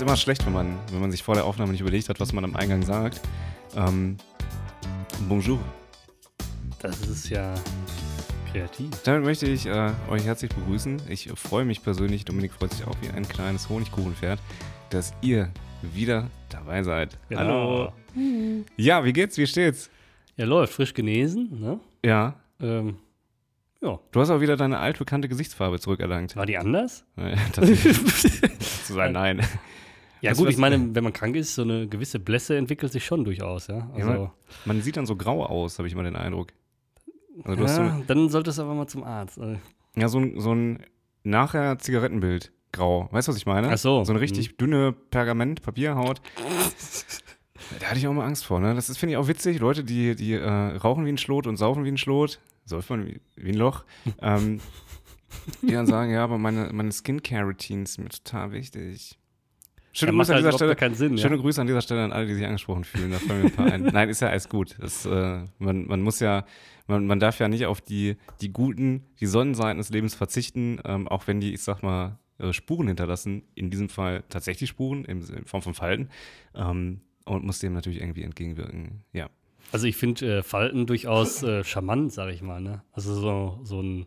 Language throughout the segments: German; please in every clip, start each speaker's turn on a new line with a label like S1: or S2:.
S1: ist immer schlecht, wenn man, wenn man sich vor der Aufnahme nicht überlegt hat, was man am Eingang sagt. Ähm, bonjour.
S2: Das ist ja kreativ.
S1: Damit möchte ich äh, euch herzlich begrüßen. Ich freue mich persönlich, Dominik freut sich auch wie ein kleines Honigkuchenpferd, dass ihr wieder dabei seid.
S2: Genau.
S1: Hallo. Ja, wie geht's? Wie steht's?
S2: Ja, läuft. Frisch genesen, ne?
S1: Ja.
S2: Ähm, ja.
S1: Du hast auch wieder deine altbekannte Gesichtsfarbe zurückerlangt.
S2: War die anders?
S1: Äh, Tatsächlich. zu sein, nein.
S2: Ja,
S1: Was-
S2: gut, ich meine, wenn man krank ist, so eine gewisse Blässe entwickelt sich schon durchaus, ja.
S1: Ja,
S2: Also,
S1: man, man sieht dann so grau aus, habe ich mal den Eindruck. Also du so,
S2: ja,
S1: eine,
S2: dann sollte es aber mal zum Arzt. äh.
S1: ja, so ein, so ein nachher Zigarettenbild. Grau. Weißt du, was ich meine?
S2: Ach so.
S1: So eine richtig dünne Pergament, Papierhaut. Da hatte ich auch mal Angst vor, ne? Das ist, finde ich, auch witzig. Leute, die, die äh, rauchen wie ein Schlot und saufen wie ein Schlot, säuft man wie, wie ein Loch, ähm, die dann sagen, ja, aber meine, meine Skincare-Routines sind mir total wichtig. Schöne Grüße an
S2: halt
S1: dieser Stelle.
S2: Sinn,
S1: Schöne
S2: ja.
S1: Grüße an dieser Stelle an alle, die sich angesprochen fühlen. Da fallen mir ein paar ein. Nein, ist ja alles gut. Das, äh, man, man muss ja, man, man darf ja nicht auf die, die guten, die Sonnenseiten des Lebens verzichten, ähm, auch wenn die, ich sag mal, äh, Spuren hinterlassen. In diesem Fall tatsächlich Spuren im, in Form von Falten. Ähm, und muss dem natürlich irgendwie entgegenwirken. Ja.
S2: Also ich finde äh, Falten durchaus äh, charmant, sag ich mal, ne? Also so, so ein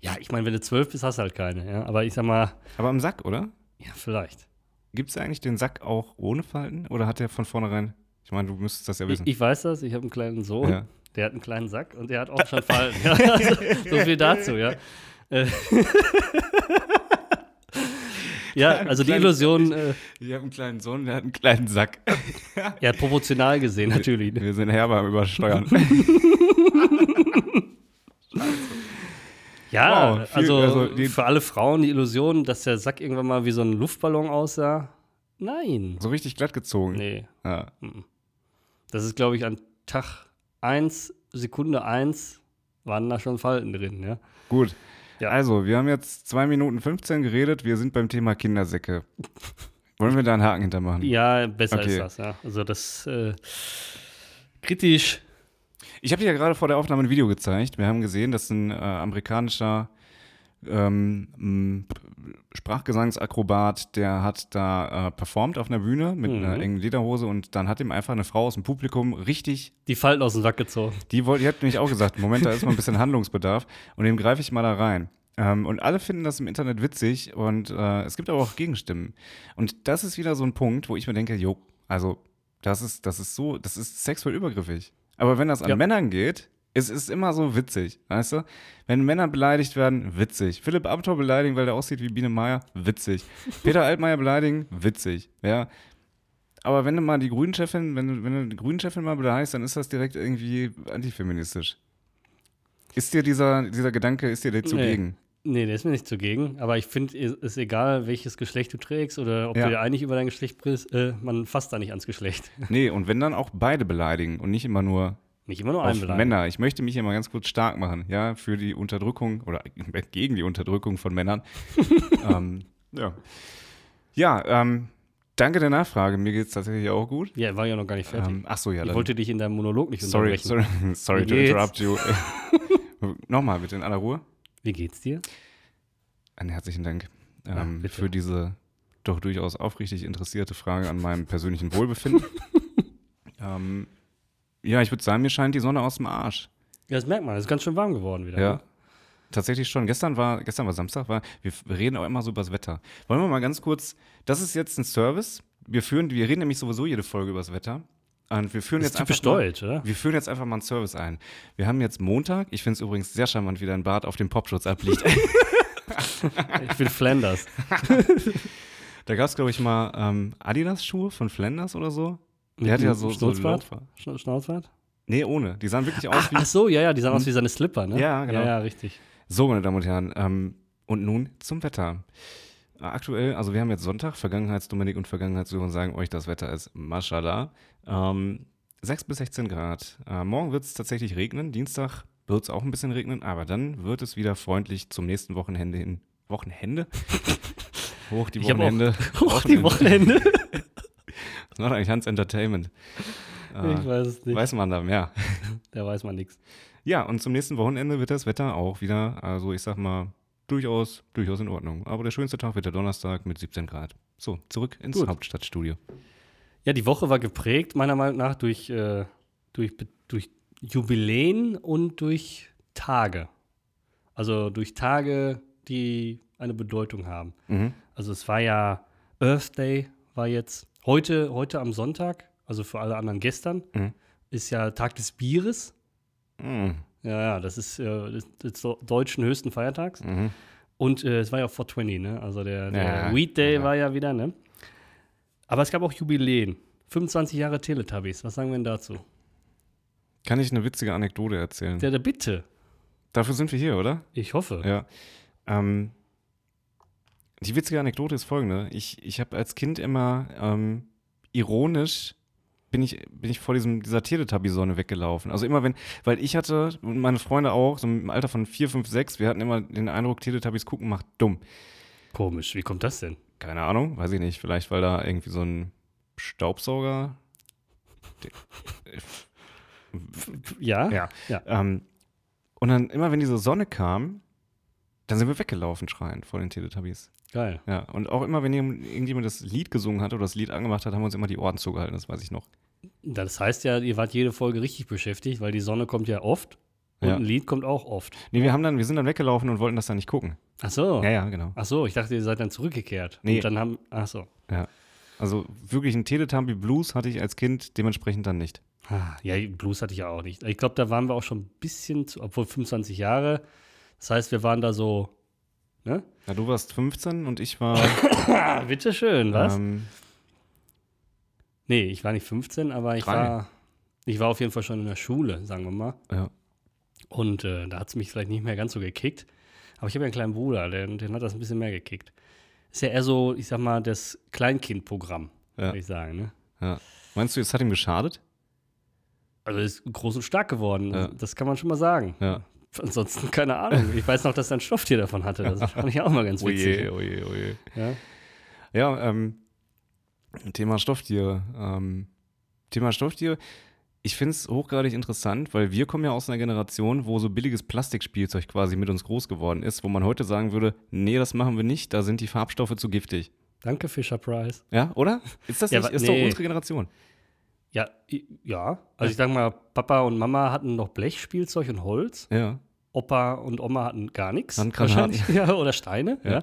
S2: Ja, ich meine, wenn du zwölf bist, hast du halt keine, ja. Aber ich sag mal,
S1: Aber am Sack, oder?
S2: Ja, vielleicht.
S1: Gibt es eigentlich den Sack auch ohne Falten? Oder hat der von vornherein? Ich meine, du müsstest das ja
S2: Ich,
S1: wissen.
S2: ich weiß das, ich habe einen kleinen Sohn,
S1: Ja.
S2: der hat einen kleinen Sack und der hat auch schon Falten. ja, also, so viel dazu, ja. Ja, also die
S1: Kleinen-
S2: Illusion, äh,
S1: Ich habe einen kleinen Sohn, der hat einen kleinen Sack.
S2: ja, proportional gesehen natürlich.
S1: Wir sind herber Übersteuern.
S2: Ja,
S1: Wow, viel-
S2: also,
S1: also die-
S2: für alle Frauen die Illusion, dass der Sack irgendwann mal wie so ein Luftballon aussah. Nein.
S1: so richtig glatt gezogen.
S2: Nee.
S1: Ja.
S2: Das ist, glaube ich, an Tag 1, Sekunde 1 waren da schon Falten drin, ja.
S1: Gut.
S2: Ja.
S1: Also, wir haben jetzt 2 Minuten 15 geredet. Wir sind beim Thema Kindersäcke. Wollen wir da einen Haken hintermachen?
S2: Ja, besser
S1: Okay.
S2: ist das, ja. Also das äh, kritisch.
S1: Ich habe dir ja gerade vor der Aufnahme ein Video gezeigt. Wir haben gesehen, dass ein äh, amerikanischer ähm, Sprachgesangsakrobat, der hat da äh, performt auf einer Bühne mit einer
S2: Mhm.
S1: engen Lederhose und dann hat ihm einfach eine Frau aus dem Publikum richtig
S2: Die Falten aus dem Sack gezogen.
S1: Die, wollte, die hat nämlich auch gesagt, Moment, da ist mal ein bisschen Handlungsbedarf und dem greife ich mal da rein. Ähm, und alle finden das im Internet witzig und äh, es gibt aber auch Gegenstimmen. Und das ist wieder so ein Punkt, wo ich mir denke, jo, also das ist, das ist so, das ist sexuell übergriffig. Aber wenn das an
S2: Ja.
S1: Männern geht, es ist immer so witzig, weißt du? Wenn Männer beleidigt werden, witzig. Philipp Amthor beleidigen, weil der aussieht wie Biene Meier, witzig. Peter Altmaier beleidigen, witzig, ja. Aber wenn du mal die Grünen-Chefin, wenn du, wenn du die Grünen-Chefin mal beleidigst, dann ist das direkt irgendwie antifeministisch. Ist dir dieser, dieser Gedanke, ist dir der zugegen?
S2: Nee, der ist mir nicht zugegen. Aber ich finde, es ist egal, welches Geschlecht du trägst oder ob
S1: Ja.
S2: du dir einig über dein Geschlecht bist, äh, man fasst da nicht ans Geschlecht.
S1: Nee, und wenn dann auch beide beleidigen und nicht immer nur
S2: Nicht immer nur einen beleidigen.
S1: Männer. Ich möchte mich hier mal ganz kurz stark machen, ja, für die Unterdrückung oder gegen die Unterdrückung von Männern. ähm, ja. Ja, ähm, danke der Nachfrage. Mir geht es tatsächlich auch gut.
S2: Ja, war ja noch gar nicht fertig.
S1: Ähm, ach so, ja,
S2: ich
S1: dann.
S2: wollte dich in deinem Monolog nicht
S1: sorry,
S2: unterbrechen.
S1: sorry, sorry to interrupt you. Nochmal bitte in aller Ruhe.
S2: Wie geht's dir?
S1: Einen herzlichen Dank ähm,
S2: bitte.
S1: für diese doch durchaus aufrichtig interessierte Frage an meinem persönlichen Wohlbefinden. ähm, ja, ich würde sagen, mir scheint die Sonne aus dem Arsch.
S2: Ja, das merkt man. Es ist ganz schön warm geworden wieder.
S1: Ja.
S2: ne?
S1: Tatsächlich schon. Gestern war, gestern war Samstag, war, wir reden auch immer so über das Wetter. Wollen wir mal ganz kurz, das ist jetzt ein Service. Wir führen, wir reden nämlich sowieso jede Folge über das Wetter. Und wir führen
S2: Das
S1: jetzt
S2: typisch
S1: einfach mal,
S2: deutsch, oder?
S1: Wir führen jetzt einfach mal einen Service ein. Wir haben jetzt Montag. Ich finde es übrigens sehr charmant, wie dein Bart auf dem Popschutz abliegt.
S2: Ich bin Flanders.
S1: da gab es, glaube ich, mal ähm, Adidas-Schuhe von Flanders oder so.
S2: Mit
S1: Der hat ja
S2: einem
S1: so, so
S2: Schnauzbart? Schna- Schnauzbart?
S1: Nee, ohne. Die sahen wirklich aus
S2: Ach,
S1: wie.
S2: ach so, ja, ja, die sahen aus wie seine Slipper, ne?
S1: Ja, genau.
S2: Ja, ja, richtig.
S1: So, meine Damen und Herren. Ähm, und nun zum Wetter. Aktuell, also wir haben jetzt Sonntag, Vergangenheitsdominik und Vergangenheitssuche und sagen euch, das Wetter ist Mashallah. Ähm, 6 bis 16 Grad. Äh, morgen wird es tatsächlich regnen. Dienstag wird es auch ein bisschen regnen, aber dann wird es wieder freundlich zum nächsten Wochenende hin. Wochenende? Hoch die Wochenende.
S2: Hoch die Wochenende.
S1: Was macht eigentlich Hans Entertainment? Äh,
S2: ich weiß es nicht.
S1: weiß man da mehr.
S2: Da weiß man nichts.
S1: Ja, und zum nächsten Wochenende wird das Wetter auch wieder, also ich sag mal, durchaus, durchaus in Ordnung. Aber der schönste Tag wird der Donnerstag mit 17 Grad. So, zurück ins
S2: Gut.
S1: Hauptstadtstudio.
S2: Ja, die Woche war geprägt, meiner Meinung nach, durch, äh, durch, durch Jubiläen und durch Tage. Also durch Tage, die eine Bedeutung haben.
S1: Mhm.
S2: Also es war ja Earth Day, war jetzt heute, heute am Sonntag, also für alle anderen gestern,
S1: Mhm.
S2: ist ja Tag des Bieres.
S1: Mhm.
S2: Ja, ja, das ist äh, des, des deutschen höchsten Feiertags.
S1: Mhm.
S2: Und äh, es war ja auch 420, ne? Also der, der
S1: Ja,
S2: Weed Day
S1: ja.
S2: war ja wieder, ne? Aber es gab auch Jubiläen. 25 Jahre Teletubbies. Was sagen wir denn dazu?
S1: Kann ich eine witzige Anekdote erzählen?
S2: Der Bitte.
S1: Dafür sind wir hier, oder?
S2: Ich hoffe.
S1: Ja. Ähm, die witzige Anekdote ist folgende. Ich, ich habe als Kind immer ähm, ironisch bin ich, bin ich vor diesem, dieser Teletubby-Sonne weggelaufen. Also immer wenn, weil ich hatte und meine Freunde auch, so im Alter von 4, 5, 6, wir hatten immer den Eindruck, Teletubbies gucken macht dumm.
S2: Komisch. Wie kommt das denn?
S1: Keine Ahnung, weiß ich nicht. Vielleicht, weil da irgendwie so ein Staubsauger.
S2: Ja?
S1: Ja.
S2: Ja.
S1: Ähm, und dann immer, wenn diese Sonne kam, dann sind wir weggelaufen schreiend vor den Teletubbies.
S2: Geil.
S1: Ja, und auch immer, wenn irgend- irgendjemand das Lied gesungen hat oder das Lied angemacht hat, haben wir uns immer die Ohren zugehalten, das weiß ich noch.
S2: Das heißt ja, ihr wart jede Folge richtig beschäftigt, weil die Sonne kommt ja oft und
S1: Ja.
S2: ein Lied kommt auch oft.
S1: Nee, wir haben dann, wir sind dann weggelaufen und wollten das dann nicht gucken.
S2: Ach so.
S1: Ja, ja, genau.
S2: Ach so, ich dachte, ihr seid dann zurückgekehrt.
S1: Nee.
S2: Und dann haben. Ach so.
S1: Ja. Also wirklich einen Teletubby Blues hatte ich als Kind dementsprechend dann nicht.
S2: Ah, ja, Blues hatte ich ja auch nicht. Ich glaube, da waren wir auch schon ein bisschen, zu, obwohl 25 Jahre. Das heißt, wir waren da so. Ne?
S1: Ja, du warst 15 und ich war.
S2: Bitteschön, was?
S1: ähm,
S2: nee, ich war nicht 15, aber ich
S1: Drei.
S2: war. Ich war auf jeden Fall schon in der Schule, sagen wir mal.
S1: ja.
S2: Und äh, da hat es mich vielleicht nicht mehr ganz so gekickt. Aber ich habe ja einen kleinen Bruder, den, den hat das ein bisschen mehr gekickt. Ist ja eher so, ich sag mal, das Kleinkindprogramm,
S1: Ja.
S2: würde ich sagen. Ne?
S1: ja. Meinst du, es hat ihm geschadet?
S2: Also ist groß und stark geworden,
S1: Ja.
S2: das kann man schon mal sagen.
S1: Ja.
S2: Ansonsten keine Ahnung. Ich weiß noch, dass er ein Stofftier davon hatte. Das fand ich auch mal ganz witzig.
S1: Oje, oje, oje.
S2: Ja?
S1: Ja, ähm, Thema Stofftiere. Ähm, Thema Stofftiere. Ich finde es hochgradig interessant, weil wir kommen ja aus einer Generation, wo so billiges Plastikspielzeug quasi mit uns groß geworden ist, wo man heute sagen würde, nee, das machen wir nicht, da sind die Farbstoffe zu giftig.
S2: Danke, Fisher Price.
S1: Ja, oder? Ist das
S2: Ja,
S1: nicht? Ist
S2: nee.
S1: doch unsere Generation.
S2: Ja, ja. Also ich sag mal, Papa und Mama hatten noch Blechspielzeug und Holz.
S1: Ja.
S2: Opa und Oma hatten gar nichts.
S1: Hatten Granaten.
S2: wahrscheinlich. Ja, oder Steine.
S1: Ja.
S2: Ja.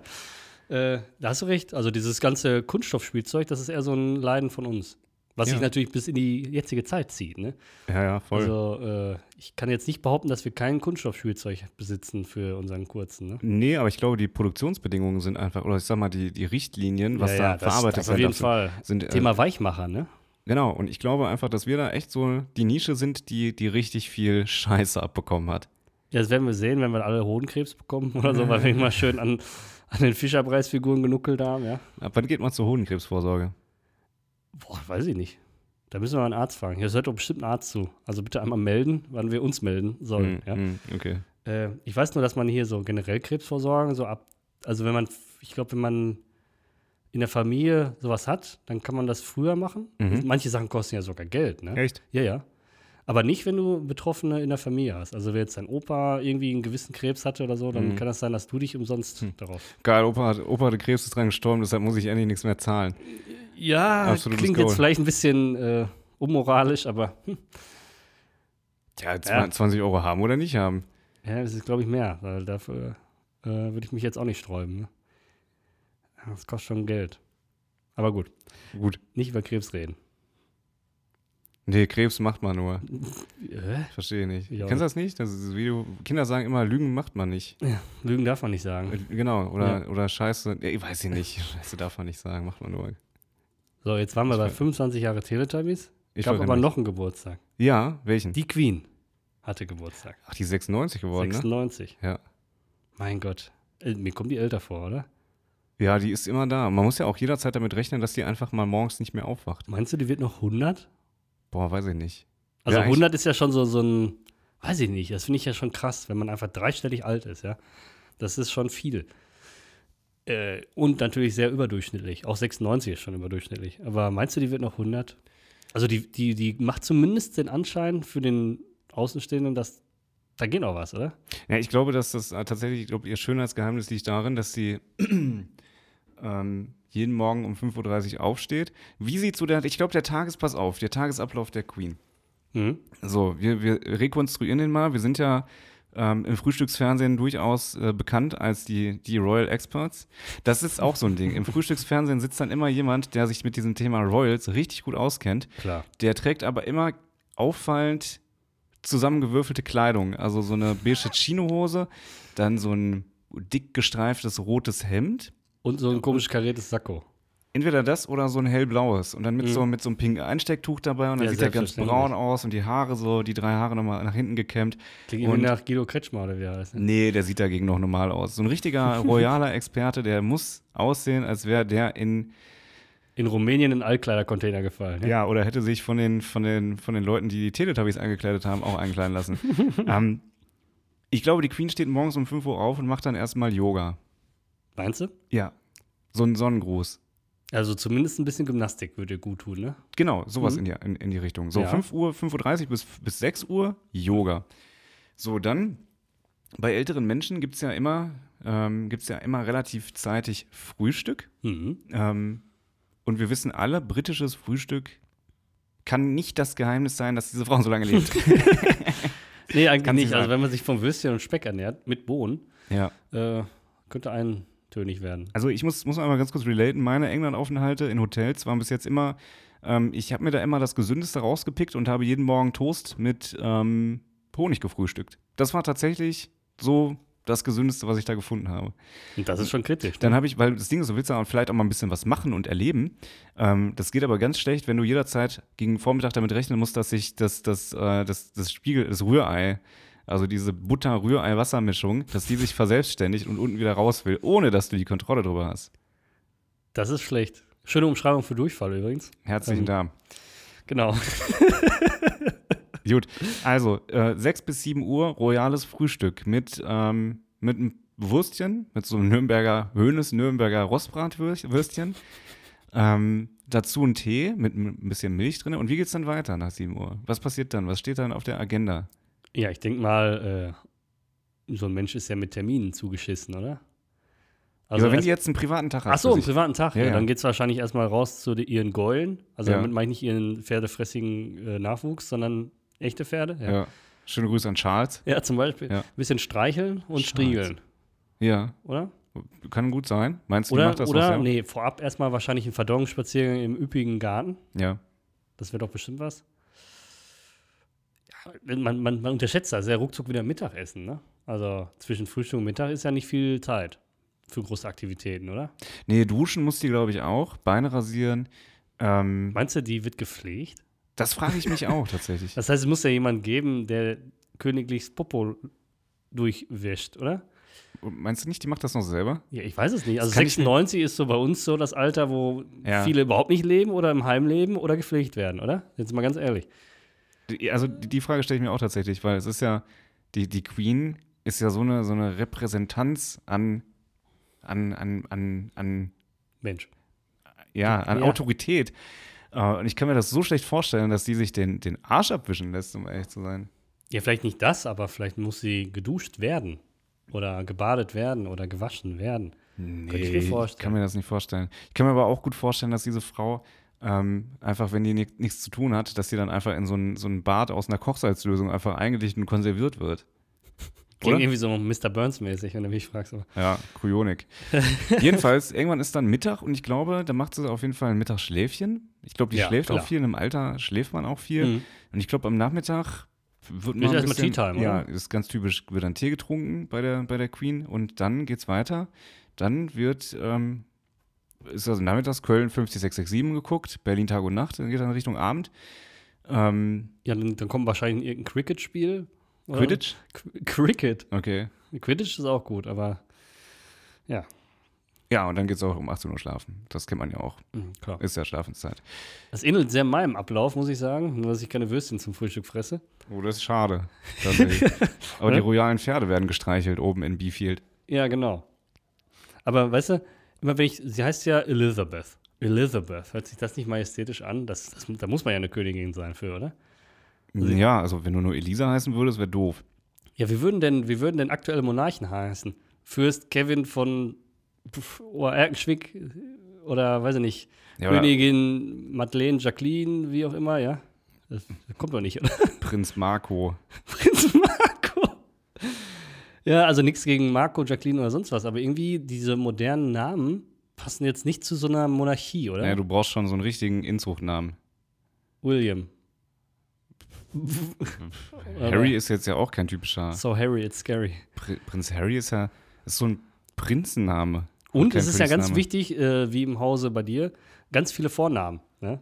S2: Äh, da hast du recht. Also dieses ganze Kunststoffspielzeug, das ist eher so ein Leiden von uns. Was
S1: Ja.
S2: sich natürlich bis in die jetzige Zeit zieht. Ne?
S1: Ja, ja, voll.
S2: Also äh, ich kann jetzt nicht behaupten, dass wir kein Kunststoffspielzeug besitzen für unseren kurzen. Ne?
S1: nee, aber ich glaube, die Produktionsbedingungen sind einfach, oder ich sag mal, die, die Richtlinien, was
S2: ja,
S1: da
S2: das,
S1: verarbeitet
S2: das auf
S1: werden
S2: jeden Fall.
S1: sind, äh,
S2: Thema Weichmacher, ne?
S1: Genau, und ich glaube einfach, dass wir da echt so die Nische sind, die, die richtig viel Scheiße abbekommen hat.
S2: Ja, das werden wir sehen, wenn wir alle Hodenkrebs bekommen oder so, weil wir immer schön an, an den Fischerpreisfiguren genuckelt haben, ja.
S1: Ab wann geht man zur Hodenkrebsvorsorge?
S2: Boah, weiß ich nicht. Da müssen wir mal einen Arzt fragen. Hier hört doch bestimmt ein Arzt zu. Also bitte einmal melden, wann wir uns melden sollen.
S1: Hm,
S2: ja?
S1: hm, okay.
S2: Äh, ich weiß nur, dass man hier so generell Krebsvorsorgen, so ab, also wenn man, ich glaube, wenn man in der Familie sowas hat, dann kann man das früher machen.
S1: Mhm.
S2: Manche Sachen kosten ja sogar Geld, ne?
S1: Echt?
S2: Ja, ja. Aber nicht, wenn du Betroffene in der Familie hast. Also wenn jetzt dein Opa irgendwie einen gewissen Krebs hatte oder so, dann
S1: Mhm.
S2: kann das sein, dass du dich umsonst
S1: Hm.
S2: darauf.
S1: Geil, Opa, hat, Opa hatte Krebs, ist dran gestorben, deshalb muss ich endlich nichts mehr zahlen.
S2: Ja,
S1: Absolutes
S2: klingt
S1: Goal.
S2: jetzt vielleicht ein bisschen äh, unmoralisch, aber hm,
S1: Ja,
S2: Ja.
S1: 20 Euro haben oder nicht haben.
S2: ja, das ist, glaube ich, mehr, weil dafür äh, würde ich mich jetzt auch nicht sträuben. Ne? Das kostet schon Geld. Aber gut,
S1: Gut.
S2: nicht über Krebs reden.
S1: Nee, Krebs macht man nur.
S2: Äh?
S1: Verstehe nicht.
S2: Ja.
S1: Kennst du das nicht? Das ist Video. Kinder sagen immer, Lügen macht man nicht.
S2: Lügen darf man nicht sagen.
S1: Äh, Genau, oder, oder Scheiße. Ja, ich weiß ich nicht. Scheiße darf man nicht sagen, macht man nur.
S2: So, jetzt waren wir
S1: Ich
S2: bei
S1: weiß-
S2: 25 Jahre Teletubbies.
S1: Ich
S2: gab aber noch einen Geburtstag.
S1: Ja, welchen?
S2: Die Queen hatte Geburtstag.
S1: Ach, die 96 geworden, ne?
S2: 96.
S1: Ja.
S2: Mein Gott. Äh, Mir kommt die älter vor, oder?
S1: Ja, die ist immer da. Man muss ja auch jederzeit damit rechnen, dass die einfach mal morgens nicht mehr aufwacht.
S2: Meinst du, die wird noch 100?
S1: Boah, weiß ich nicht.
S2: Also
S1: Ja, ich-
S2: 100 ist ja schon so, so ein, weiß ich nicht, das finde ich ja schon krass, wenn man einfach dreistellig alt ist, ja. Das ist schon viel. Äh, und natürlich sehr überdurchschnittlich. Auch 96 ist schon überdurchschnittlich. Aber meinst du, die wird noch 100? Also die, die, die macht zumindest den Anschein für den Außenstehenden, dass Da geht auch was, oder?
S1: Ja, ich glaube, dass das äh, tatsächlich, ich glaube, ihr Schönheitsgeheimnis liegt darin, dass sie ähm, jeden Morgen um 5.30 Uhr aufsteht. Wie sieht so der, ich glaube, der Tagespass auf, der Tagesablauf der Queen.
S2: Mhm.
S1: So, wir, wir rekonstruieren den mal. Wir sind ja ähm, im Frühstücksfernsehen durchaus äh, bekannt als die, die Royal Experts. Das ist auch so ein Ding. Im Frühstücksfernsehen sitzt dann immer jemand, der sich mit diesem Thema Royals richtig gut auskennt.
S2: Klar.
S1: Der trägt aber immer auffallend zusammengewürfelte Kleidung. Also so eine beige Chinohose, dann so ein dick gestreiftes rotes Hemd.
S2: Und so ein komisch kariertes Sakko.
S1: Entweder das oder so ein hellblaues. Und dann mit,
S2: Mhm.
S1: so, mit so einem pinken Einstecktuch dabei. Und dann
S2: Ja,
S1: sieht er ganz braun aus und die Haare so, die drei Haare nochmal nach hinten gekämmt.
S2: Klingt
S1: Und-
S2: nach Guido Kretschmer oder wie er heißt. Ne?
S1: Nee, der sieht dagegen noch normal aus. So ein richtiger royaler Experte, der muss aussehen, als wäre der in,
S2: In Rumänien in einen Altkleidercontainer gefallen.
S1: ja, oder hätte sich von den, von den, von den Leuten, die die Teletubbies eingekleidet haben, auch einkleiden lassen. ähm, ich glaube, die Queen steht morgens um 5 Uhr auf und macht dann erstmal Yoga.
S2: Meinst du?
S1: Ja, so ein Sonnengruß.
S2: Also zumindest ein bisschen Gymnastik würde dir gut tun, ne?
S1: Genau, sowas
S2: Mhm.
S1: in, die, in, in die Richtung. So,
S2: Ja.
S1: 5 Uhr, 5.30 Uhr bis, bis 6 Uhr Yoga. So, dann bei älteren Menschen gibt es ja immer, ähm, gibt's ja immer relativ zeitig Frühstück.
S2: Mhm.
S1: Ähm, und wir wissen alle, britisches Frühstück kann nicht das Geheimnis sein, dass diese Frau so lange lebt.
S2: Nee, eigentlich nicht. Also wenn man sich vom Würstchen und Speck ernährt, mit Bohnen,
S1: ja.
S2: äh, könnte eintönig werden.
S1: Also ich muss, muss einmal ganz kurz relaten. Meine England-Aufenthalte in Hotels waren bis jetzt immer, ähm, ich habe mir da immer das Gesündeste rausgepickt und habe jeden Morgen Toast mit ähm, Honig gefrühstückt. Das war tatsächlich so das Gesündeste, was ich da gefunden habe.
S2: Und das ist schon kritisch. Ne?
S1: Dann habe ich, weil das Ding ist, du willst ja vielleicht auch mal ein bisschen was machen und erleben. Ähm, das geht aber ganz schlecht, wenn du jederzeit gegen Vormittag damit rechnen musst, dass sich das, das, äh, das, das Spiegel, das Rührei, also diese Butter-Rührei-Wassermischung, dass die sich verselbstständigt und unten wieder raus will, ohne dass du die Kontrolle drüber hast.
S2: Das ist schlecht. Schöne Umschreibung für Durchfall übrigens.
S1: Herzlichen
S2: Ähm.
S1: Dank.
S2: Genau.
S1: Gut, also äh, 6 bis 7 Uhr royales Frühstück mit, ähm, mit einem Würstchen, mit so einem Nürnberger Höhnes, Nürnberger Rostbratwürstchen. Ähm, dazu ein Tee mit ein bisschen Milch drin. Und wie geht's dann weiter nach 7 Uhr? Was passiert dann? Was steht dann auf der Agenda?
S2: Ja, ich denke mal, äh, so ein Mensch ist ja mit Terminen zugeschissen, oder?
S1: Also, aber wenn die jetzt einen privaten Tag hat.
S2: Ach so,
S1: für
S2: am
S1: sich-
S2: privaten Tag.
S1: Ja,
S2: Ja,
S1: ja.
S2: Dann geht es wahrscheinlich erstmal raus zu ihren Gäulen. Also
S1: Ja.
S2: damit meine ich nicht ihren pferdefressigen äh, Nachwuchs, sondern echte Pferde. Ja,
S1: ja. Schöne Grüße an Charles.
S2: ja zum Beispiel.
S1: Ja.
S2: Ein bisschen streicheln und
S1: Charles.
S2: striegeln,
S1: Ja,
S2: oder?
S1: kann gut sein. Meinst du,
S2: Oder,
S1: macht das
S2: oder
S1: was, ja?
S2: nee, vorab erstmal wahrscheinlich einen Verdauungsspaziergang im üppigen Garten.
S1: Ja.
S2: Das wäre doch bestimmt was. Man, man, man unterschätzt das. Ja, ruckzuck wieder Mittagessen, ne? Also zwischen Frühstück und Mittag ist ja nicht viel Zeit für große Aktivitäten, oder?
S1: Nee, duschen muss die, glaube ich, auch. Beine rasieren. Ähm,
S2: Meinst du, die wird gepflegt?
S1: das frage ich mich auch tatsächlich.
S2: Das heißt, es muss ja jemand geben, der königlichs Popo durchwäscht, oder?
S1: Meinst du nicht, die macht das noch selber?
S2: Ja, ich weiß es nicht. Also
S1: kann ich mir-
S2: 96 ist so bei uns so das Alter, wo
S1: Ja.
S2: viele überhaupt nicht leben oder im Heim leben oder gepflegt werden, oder? Jetzt mal ganz ehrlich.
S1: Also die, Frage stelle ich mir auch tatsächlich, weil es ist ja, die, die Queen ist ja so eine, so eine Repräsentanz an, an, an, an, an,
S2: Mensch.
S1: ja, an
S2: Ja.
S1: Autorität. Äh, Und ich kann mir das so schlecht vorstellen, dass die sich den, den Arsch abwischen lässt, um ehrlich zu sein.
S2: Ja, vielleicht nicht das, aber vielleicht muss sie geduscht werden oder gebadet werden oder gewaschen werden.
S1: Nee,
S2: Könnte ich mir vorstellen.
S1: kann mir das nicht vorstellen. Ich kann mir aber auch gut vorstellen, dass diese Frau ähm, einfach, wenn die ni- nichts zu tun hat, dass sie dann einfach in so ein, so ein Bad aus einer Kochsalzlösung einfach eingedichtet und konserviert wird.
S2: Klingt
S1: Oder?
S2: irgendwie so Mr. Burns-mäßig, wenn du mich fragst. Aber
S1: Ja, Kryonik. Jedenfalls, irgendwann ist dann Mittag und ich glaube, da macht sie auf jeden Fall ein Mittagsschläfchen. Ich glaube, die
S2: Ja,
S1: schläft
S2: klar.
S1: auch viel. In einem Alter schläft man auch viel.
S2: Mhm.
S1: Und ich glaube, am Nachmittag wird man
S2: erstmal Tea Time,
S1: Ja,
S2: oder?
S1: ist ganz typisch, wird dann Tee getrunken bei der, bei der Queen und dann geht's weiter. Dann wird, ähm, ist also nachmittags Köln 50667 geguckt, Berlin Tag und Nacht, dann geht dann Richtung Abend. Ähm,
S2: ja, dann, dann kommt wahrscheinlich irgendein Cricket-Spiel.
S1: Quidditch?
S2: Qu- Cricket.
S1: Okay.
S2: Quidditch ist auch gut, aber
S1: Ja, und dann geht's auch um 18 Uhr schlafen. Das kennt man ja auch.
S2: mhm, klar.
S1: Ist ja Schlafenszeit.
S2: Das ähnelt sehr meinem Ablauf, muss ich sagen, nur dass ich keine Würstchen zum Frühstück fresse.
S1: Oh, das ist schade. Aber die royalen Pferde werden gestreichelt oben in Beefield.
S2: Ja, genau. Aber weißt du, immer wenn ich, sie heißt ja Elizabeth. Elizabeth, hört sich das nicht majestätisch an? Das, das, da muss man ja eine Königin sein für, oder? Sie-
S1: Ja, also wenn du nur Elisa heißen würdest, wäre doof.
S2: Ja, wie würden denn, wie würden denn aktuelle Monarchen heißen? Fürst Kevin von pf, Erkenschwick oder weiß ich nicht,
S1: Ja, oder
S2: Königin Madeleine, Jacqueline, wie auch immer, ja? Das kommt doch nicht, oder?
S1: Prinz Marco.
S2: Prinz Marco. Ja, also nichts gegen Marco, Jacqueline oder sonst was, aber irgendwie diese modernen Namen passen jetzt nicht zu so einer Monarchie, oder?
S1: Ja, du brauchst schon so einen richtigen Inzuchtnamen.
S2: William.
S1: Harry ist jetzt ja auch kein typischer.
S2: So Harry, it's scary.
S1: Pri Prinz Harry ist ja ist so ein Prinzenname.
S2: Und es ist ja ganz wichtig, äh, wie im Hause bei dir, ganz viele Vornamen. Ne?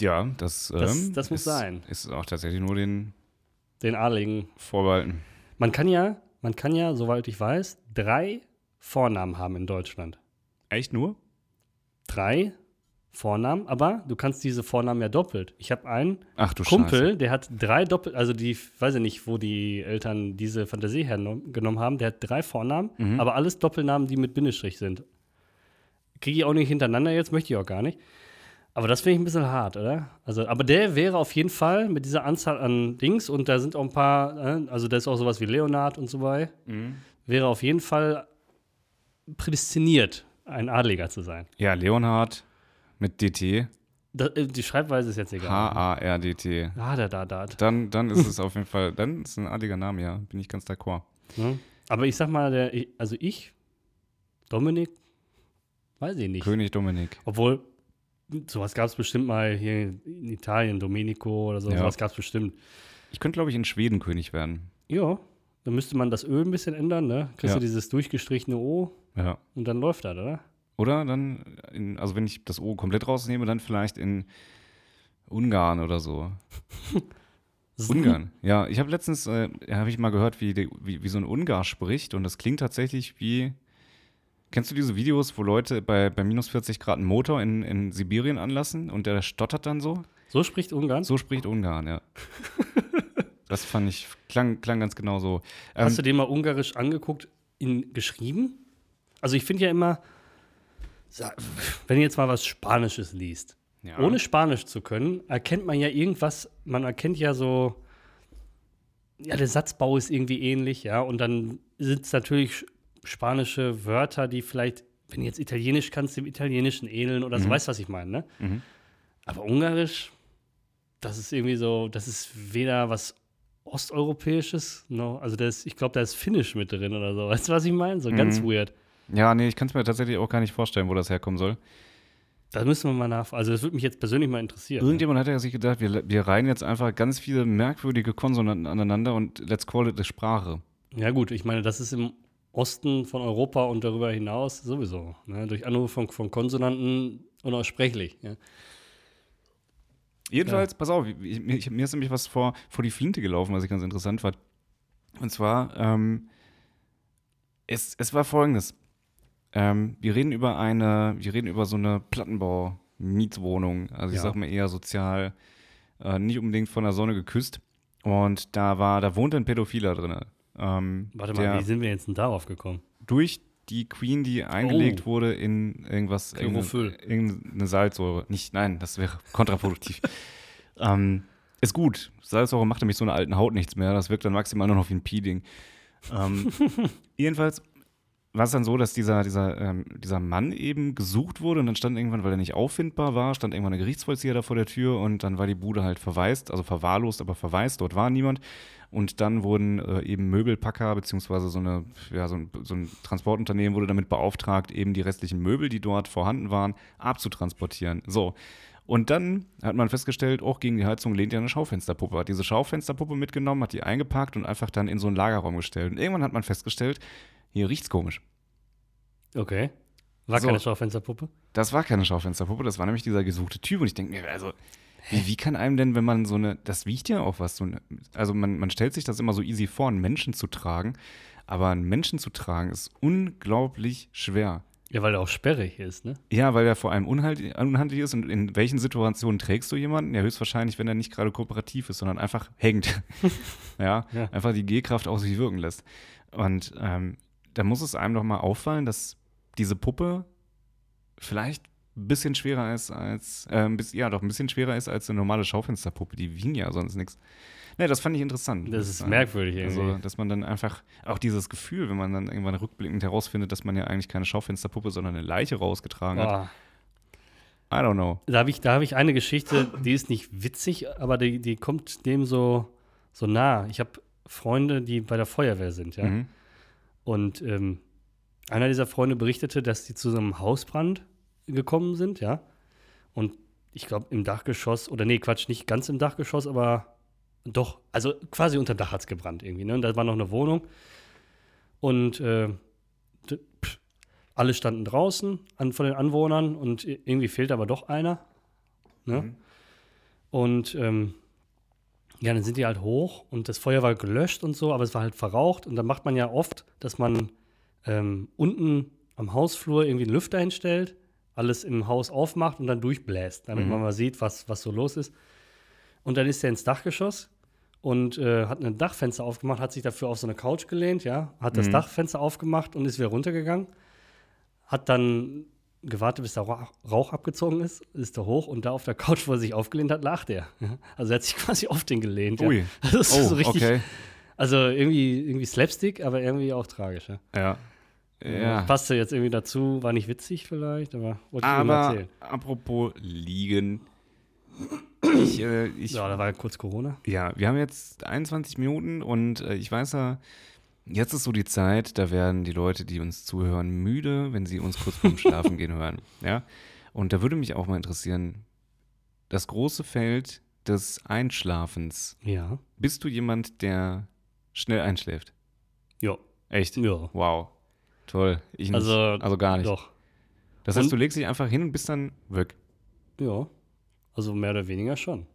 S1: Ja, das,
S2: Das-
S1: ähm,
S2: das muss
S1: ist,
S2: sein.
S1: Ist auch tatsächlich nur den
S2: Den Adligen.
S1: vorbehalten.
S2: Man kann ja, man kann ja, soweit ich weiß, drei Vornamen haben in Deutschland.
S1: Echt nur?
S2: Drei Vornamen, aber du kannst diese Vornamen ja doppelt. Ich habe einen
S1: Ach du
S2: Kumpel,
S1: Scheiße.
S2: der hat drei doppelt, also die, weiß ich nicht, wo die Eltern diese Fantasie hergenommen haben, der hat drei Vornamen,
S1: Mhm.
S2: aber alles Doppelnamen, die mit Bindestrich sind. Kriege ich auch nicht hintereinander jetzt, möchte ich auch gar nicht. Aber das finde ich ein bisschen hart, oder? Also, aber der wäre auf jeden Fall mit dieser Anzahl an Dings und da sind auch ein paar, äh, also da ist auch sowas wie Leonard und so bei,
S1: Mhm.
S2: wäre auf jeden Fall prädestiniert, ein Adliger zu sein.
S1: Ja, Leonhard mit DT.
S2: Da, äh, die Schreibweise ist jetzt egal.
S1: H-A-R-D-T.
S2: Ah, da, da, da.
S1: Dann, dann ist es auf jeden Fall, dann ist es ein adliger Name, ja. Bin ich ganz d'accord.
S2: Ne? Aber ich sag mal, der, also ich, Dominik, weiß ich nicht.
S1: König Dominik.
S2: Obwohl, sowas gab es bestimmt mal hier in Italien, Domenico oder so,
S1: Ja.
S2: sowas gab es bestimmt.
S1: Ich könnte, glaube ich, in Schweden König werden.
S2: Ja, dann müsste man das Öl ein bisschen ändern, ne? Kriegst
S1: Ja.
S2: du dieses durchgestrichene O
S1: Ja.
S2: und dann läuft das, oder?
S1: Oder dann, in, also wenn ich das O komplett rausnehme, dann vielleicht in Ungarn oder so. Ungarn. Ja, ich habe letztens, äh, habe ich mal gehört, wie, die, wie, wie so ein Ungar spricht und das klingt tatsächlich wie, kennst du diese Videos, wo Leute bei, bei minus 40 Grad einen Motor in, in Sibirien anlassen und der stottert dann so?
S2: So spricht Ungarn.
S1: So spricht Ungarn, ja. das fand ich, klang, klang ganz genau so. Ähm,
S2: Hast du den mal ungarisch angeguckt, in geschrieben? Also ich finde ja immer, wenn du jetzt mal was Spanisches liest,
S1: ja.
S2: ohne Spanisch zu können, erkennt man ja irgendwas, man erkennt ja so, ja, der Satzbau ist irgendwie ähnlich, ja, und dann sind es natürlich spanische Wörter, die vielleicht, wenn du jetzt Italienisch kannst, dem Italienischen ähneln oder so,
S1: Mhm.
S2: weißt du, was ich meine, ne?
S1: Mhm.
S2: Aber Ungarisch, das ist irgendwie so, das ist weder was Osteuropäisches, noch, also das, ich glaube, da ist Finnisch mit drin oder so, weißt du, was ich meine? So ganz
S1: Mhm.
S2: weird.
S1: Ja, nee, ich kann es mir tatsächlich auch gar nicht vorstellen, wo das herkommen soll.
S2: Da müssen wir mal nach, also das würde mich jetzt persönlich mal interessieren.
S1: Irgendjemand hat ja sich gedacht, wir, wir reihen jetzt einfach ganz viele merkwürdige Konsonanten aneinander und let's call it eine Sprache.
S2: Ja, gut, ich meine, das ist im Osten von Europa und darüber hinaus sowieso. Ne? Durch Anrufung von Konsonanten unaussprechlich. Ja?
S1: Jedenfalls, pass auf, ich, ich, mir ist nämlich was vor, vor die Flinte gelaufen, was ich ganz interessant fand. Und zwar, ähm, es, es war folgendes. Ähm, wir reden über eine, wir reden über so eine Plattenbau-Mietswohnung. Also ich
S2: Ja.
S1: sag mal eher sozial, äh, nicht unbedingt von der Sonne geküsst. Und da war, da wohnte ein Pädophiler drin. Ähm,
S2: Warte mal, wie sind wir jetzt denn darauf gekommen?
S1: durch die Queen, die eingelegt
S2: Oh.
S1: wurde in irgendwas, irgendeine, irgendeine Salzsäure. Nicht, nein, das wäre kontraproduktiv. ähm, ist gut. Salzsäure macht nämlich so einer alten Haut nichts mehr. Das wirkt dann maximal nur noch wie ein Peeling. Ähm, jedenfalls war es dann so, dass dieser, dieser, ähm, dieser Mann eben gesucht wurde und dann stand irgendwann, weil er nicht auffindbar war, stand irgendwann ein Gerichtsvollzieher da vor der Tür und dann war die Bude halt verwaist, also verwahrlost, aber verwaist, dort war niemand. Und dann wurden äh, eben Möbelpacker, beziehungsweise so, ja, so, ein, so ein Transportunternehmen wurde damit beauftragt, eben die restlichen Möbel, die dort vorhanden waren, abzutransportieren. So. Und dann hat man festgestellt, auch gegen die Heizung lehnt ja eine Schaufensterpuppe. Hat diese Schaufensterpuppe mitgenommen, hat die eingepackt und einfach dann in so einen Lagerraum gestellt. Und irgendwann hat man festgestellt, hier riecht's komisch.
S2: Okay. War
S1: So.
S2: keine Schaufensterpuppe?
S1: Das war keine Schaufensterpuppe, das war nämlich dieser gesuchte Typ. Und ich denke mir, also, wie, wie kann einem denn, wenn man so eine, das wiegt ja auch was, so eine, also man, man stellt sich das immer so easy vor, einen Menschen zu tragen, aber einen Menschen zu tragen ist unglaublich schwer.
S2: Ja, weil er auch sperrig ist, ne?
S1: Ja, weil er vor allem unhandlich ist und in welchen Situationen trägst du jemanden? Ja, höchstwahrscheinlich, wenn er nicht gerade kooperativ ist, sondern einfach hängt. ja,
S2: Ja.
S1: einfach die G-Kraft auf sich wirken lässt. Und ähm, da muss es einem doch mal auffallen, dass diese Puppe vielleicht ein bisschen schwerer ist als, äh, bisschen, ja, doch ein bisschen schwerer ist als eine normale Schaufensterpuppe. Die wiegen ja sonst nichts. Ne, das fand ich interessant.
S2: Das ist merkwürdig irgendwie.
S1: Also, dass man dann einfach, auch dieses Gefühl, wenn man dann irgendwann rückblickend herausfindet, dass man ja eigentlich keine Schaufensterpuppe, sondern eine Leiche rausgetragen hat.
S2: Boah.
S1: I don't know.
S2: Da habe ich, da hab ich eine Geschichte, die ist nicht witzig, aber die, die kommt dem so, so nah. Ich habe Freunde, die bei der Feuerwehr sind, ja.
S1: Mhm.
S2: Und ähm, einer dieser Freunde berichtete, dass die zu so einem Hausbrand gekommen sind, ja. Und ich glaube, im Dachgeschoss, oder nee, Quatsch, nicht ganz im Dachgeschoss, aber doch, also quasi unter dem Dach hat es gebrannt irgendwie, ne? Und da war noch eine Wohnung. Und äh, pff, alle standen draußen an, von den Anwohnern und irgendwie fehlt aber doch einer. Ne?
S1: Mhm.
S2: Und ähm, ja, dann sind die halt hoch und das Feuer war gelöscht und so, aber es war halt verraucht. Und dann macht man ja oft, dass man ähm, unten am Hausflur irgendwie einen Lüfter hinstellt, alles im Haus aufmacht und dann durchbläst, damit
S1: Mhm.
S2: man mal sieht, was, was so los ist. Und dann ist er ins Dachgeschoss und äh, hat ein Dachfenster aufgemacht, hat sich dafür auf so eine Couch gelehnt, ja, hat das
S1: Mhm.
S2: Dachfenster aufgemacht und ist wieder runtergegangen. Hat dann gewartet, bis der Rauch, abgezogen ist, ist er hoch und da auf der Couch, wo er sich aufgelehnt hat, lacht er. Ja. Also er hat sich quasi auf den gelehnt. Ja.
S1: Ui.
S2: Also das ist
S1: Oh,
S2: so richtig,
S1: okay.
S2: also irgendwie, irgendwie Slapstick, aber irgendwie auch tragisch. Ja.
S1: Ja. Ja.
S2: Passte jetzt irgendwie dazu, war nicht witzig vielleicht, aber wollte ich
S1: Aber
S2: erzählen.
S1: apropos liegen. Ich, äh, ich,
S2: Ja, da war ja kurz Corona.
S1: Ja, wir haben jetzt 21 Minuten und äh, ich weiß ja, jetzt ist so die Zeit, da werden die Leute, die uns zuhören, müde, wenn sie uns kurz vorm Schlafen gehen hören. Ja? Und da würde mich auch mal interessieren, das große Feld des Einschlafens.
S2: Ja.
S1: Bist du jemand, der schnell einschläft?
S2: Ja.
S1: Echt?
S2: Ja.
S1: Wow. Toll. Ich nicht.
S2: Also,
S1: also gar nicht.
S2: Doch.
S1: Das heißt,
S2: Und-
S1: du legst dich einfach hin und bist dann weg.
S2: Ja. Also mehr oder weniger schon.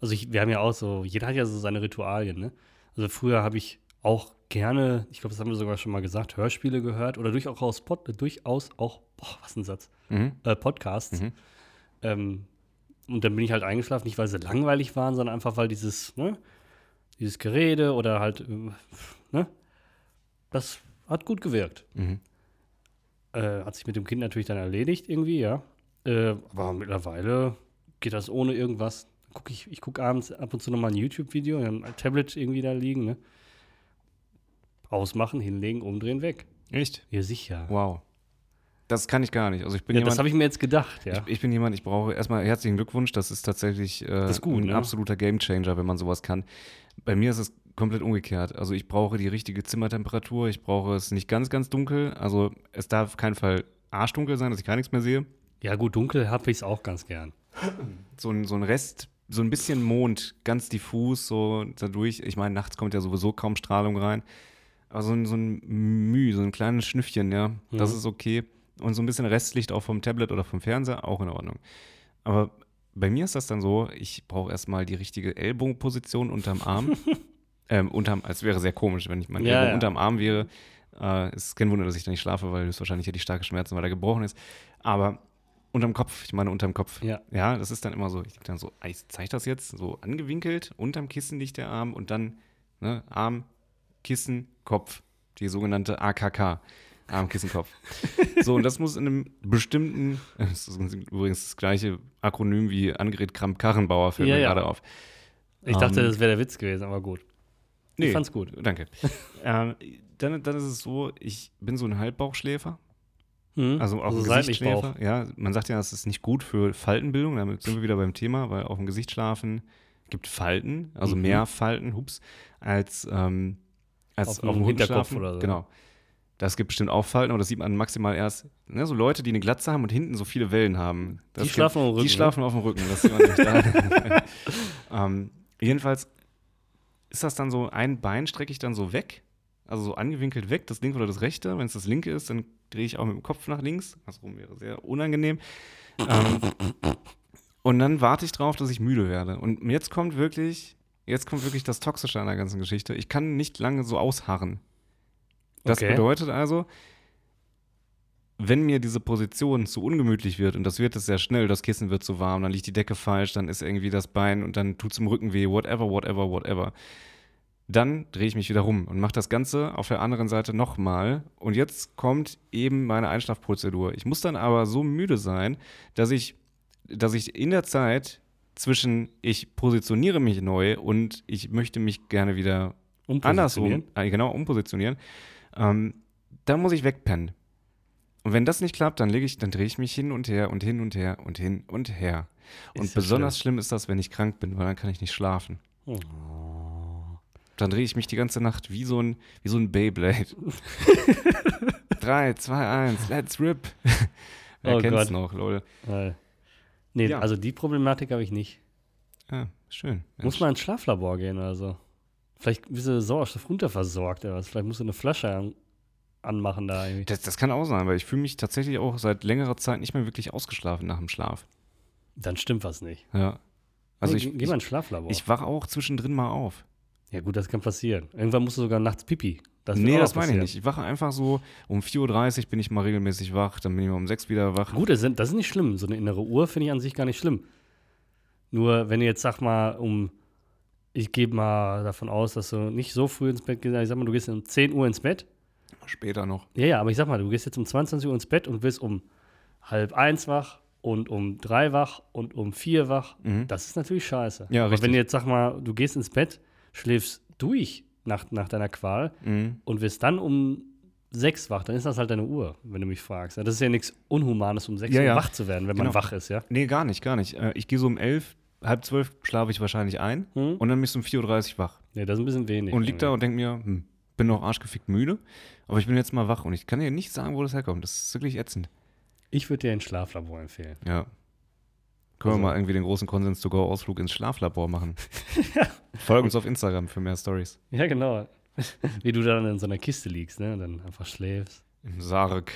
S2: Also ich, wir haben ja auch so, jeder hat ja so seine Ritualien, ne? Also früher habe ich auch gerne, ich glaube, das haben wir sogar schon mal gesagt, Hörspiele gehört oder durchaus, Pod, durchaus auch, boah, was ein Satz,
S1: Mhm.
S2: äh, Podcasts.
S1: Mhm.
S2: Ähm, und dann bin ich halt eingeschlafen, nicht weil sie langweilig waren, sondern einfach weil dieses, ne, dieses Gerede oder halt, äh, ne, das hat gut gewirkt.
S1: Mhm.
S2: Äh, hat sich mit dem Kind natürlich dann erledigt irgendwie, ja. Äh, aber mittlerweile geht das ohne irgendwas. Guck ich ich gucke abends ab und zu nochmal ein YouTube-Video, ein Tablet irgendwie da liegen, ne? Ausmachen, hinlegen, umdrehen, weg.
S1: Echt?
S2: Ja, sicher.
S1: Wow. Das kann ich gar nicht. Also ich bin
S2: Ja,
S1: jemand,
S2: das habe ich mir jetzt gedacht, ja.
S1: Ich, ich bin jemand, ich brauche erstmal herzlichen Glückwunsch. Das ist tatsächlich äh,
S2: ist gut,
S1: ein
S2: ne?
S1: absoluter Gamechanger, wenn man sowas kann. Bei mir ist es komplett umgekehrt. Also ich brauche die richtige Zimmertemperatur. Ich brauche es nicht ganz, ganz dunkel. Also es darf auf keinen Fall arschdunkel sein, dass ich gar nichts mehr sehe.
S2: Ja, gut, dunkel habe ich es auch ganz gern.
S1: So ein, so ein Rest, so ein bisschen Mond, ganz diffus, so dadurch. Ich meine, nachts kommt ja sowieso kaum Strahlung rein. Aber so ein, so ein Müh, so ein kleines Schnüffchen, ja, das
S2: Mhm.
S1: ist okay. Und so ein bisschen Restlicht auch vom Tablet oder vom Fernseher, auch in Ordnung. Aber bei mir ist das dann so, ich brauche erstmal die richtige Ellbogenposition unterm Arm. ähm, unterm, es wäre sehr komisch, wenn ich mein
S2: Ja,
S1: Ellbogen
S2: ja.
S1: unterm Arm wäre. Äh, es ist kein Wunder, dass ich da nicht schlafe, weil höchstwahrscheinlich hätte ich starke Schmerzen, weil er gebrochen ist. Aber unterm Kopf, ich meine unterm Kopf.
S2: Ja.
S1: Ja, das ist dann immer so, ich denke dann so, ah, ich zeige das jetzt, so angewinkelt, unterm Kissen liegt der Arm und dann ne, Arm, Kissen, Kopf, die sogenannte AKK, Arm, Kissen, Kopf. so, und das muss in einem bestimmten, das ist übrigens das gleiche Akronym wie Annegret Kramp-Karrenbauer, fällt
S2: Ja,
S1: mir
S2: ja.
S1: gerade auf.
S2: Ich dachte,
S1: Ähm,
S2: das wäre der Witz gewesen, aber gut.
S1: Nee,
S2: Ich fand's gut.
S1: Danke. ähm, dann, dann ist es so, ich bin so ein Halbbauchschläfer.
S2: Mhm.
S1: Also auch ein
S2: seitlich
S1: Gesichtsschläfer. Ja, man sagt ja, das ist nicht gut für Faltenbildung. Damit sind wir wieder beim Thema, weil auf dem Gesicht schlafen gibt Falten, also
S2: Mhm.
S1: mehr Falten, hups, als, ähm, als
S2: Auf
S1: auf,
S2: dem Hinterkopf
S1: schlafen.
S2: oder so.
S1: Genau. Das gibt bestimmt auch Falten, aber das sieht man maximal erst. Ne, so Leute, die eine Glatze haben und hinten so viele Wellen haben. Das
S2: Die
S1: gibt-
S2: schlafen auf dem Rücken,
S1: Die
S2: ne?
S1: schlafen auf dem Rücken. Das sieht man nicht da. ähm, jedenfalls ist das dann so, ein Bein strecke ich dann so weg, also so angewinkelt weg, das linke oder das rechte. Wenn es das linke ist, dann drehe ich auch mit dem Kopf nach links. Andersrum wäre sehr unangenehm. ähm, und dann warte ich drauf, dass ich müde werde. Und jetzt kommt wirklich, jetzt kommt wirklich das Toxische an der ganzen Geschichte. Ich kann nicht lange so ausharren. Das
S2: Okay.
S1: bedeutet also, wenn mir diese Position zu ungemütlich wird, und das wird es sehr schnell, das Kissen wird zu warm, dann liegt die Decke falsch, dann ist irgendwie das Bein und dann tut es im Rücken weh, whatever, whatever, whatever, Dann drehe ich mich wieder rum und mache das Ganze auf der anderen Seite nochmal. Und jetzt kommt eben meine Einschlafprozedur. Ich muss dann aber so müde sein, dass ich, dass ich in der Zeit zwischen ich positioniere mich neu und ich möchte mich gerne wieder andersrum, äh, genau, umpositionieren, ähm, da muss ich wegpennen. Und wenn das nicht klappt, dann lege ich, dann drehe ich mich hin und her und hin und her und hin und her. Und ist besonders schlimm. schlimm. ist das, wenn ich krank bin, weil dann kann ich nicht schlafen. Oh. Dann drehe ich mich die ganze Nacht wie so ein, wie so ein Beyblade. 3, 2, 1, let's rip. Wer oh kennt's Gott. noch, lol.
S2: Nee, ja. also die Problematik habe ich nicht.
S1: Ja, schön.
S2: Mensch. Muss mal ins Schlaflabor gehen oder so. Vielleicht bist du Sauerstoff runterversorgt oder was. Vielleicht musst du eine Flasche anmachen da irgendwie.
S1: Das, das kann auch sein, weil ich fühle mich tatsächlich auch seit längerer Zeit nicht mehr wirklich ausgeschlafen nach dem Schlaf.
S2: Dann stimmt was nicht.
S1: Ja. Also nee,
S2: ich, geh mal ins Schlaflabor.
S1: Ich wache auch zwischendrin mal auf.
S2: Ja gut, das kann passieren. Irgendwann musst du sogar nachts pipi.
S1: Das nee, das meine ich nicht. Ich wache einfach so, um 4.30 Uhr bin ich mal regelmäßig wach, dann bin ich mal um 6 wieder wach.
S2: Gut, das ist, das ist nicht schlimm. So eine innere Uhr finde ich an sich gar nicht schlimm. Nur wenn du jetzt, sag mal, um, ich gehe mal davon aus, dass du nicht so früh ins Bett gehst, ich sag mal, du gehst um 10 Uhr ins Bett.
S1: Später noch.
S2: Ja, ja, aber ich sag mal, du gehst jetzt um 22 Uhr ins Bett und wirst um halb eins wach und um drei wach und um vier wach. Mhm. Das ist natürlich scheiße.
S1: Ja,
S2: aber
S1: richtig.
S2: wenn du jetzt, sag mal, du gehst ins Bett, schläfst durch nach, nach deiner Qual mhm. und wirst dann um sechs wach, dann ist das halt deine Uhr, wenn du mich fragst. Das ist ja nichts Unhumanes, um sechs
S1: ja,
S2: Uhr
S1: ja.
S2: wach zu werden, wenn genau. man wach ist, ja?
S1: Nee, gar nicht, gar nicht. Äh, ich gehe so um elf, halb zwölf schlafe ich wahrscheinlich ein mhm. und dann bin ich um 4.30 Uhr wach.
S2: Ja, das ist ein bisschen wenig.
S1: Und lieg da und denk mir, hm, bin noch arschgefickt müde, aber ich bin jetzt mal wach und ich kann dir nicht sagen, wo das herkommt. Das ist wirklich ätzend.
S2: Ich würde dir ein Schlaflabor empfehlen.
S1: Ja. Können also. wir mal irgendwie den großen Konsens-to-go-Ausflug ins Schlaflabor machen. ja. Folg uns auf Instagram für mehr Stories.
S2: Ja, genau. Wie du dann in so einer Kiste liegst, ne? Und dann einfach schläfst.
S1: Im Sarg.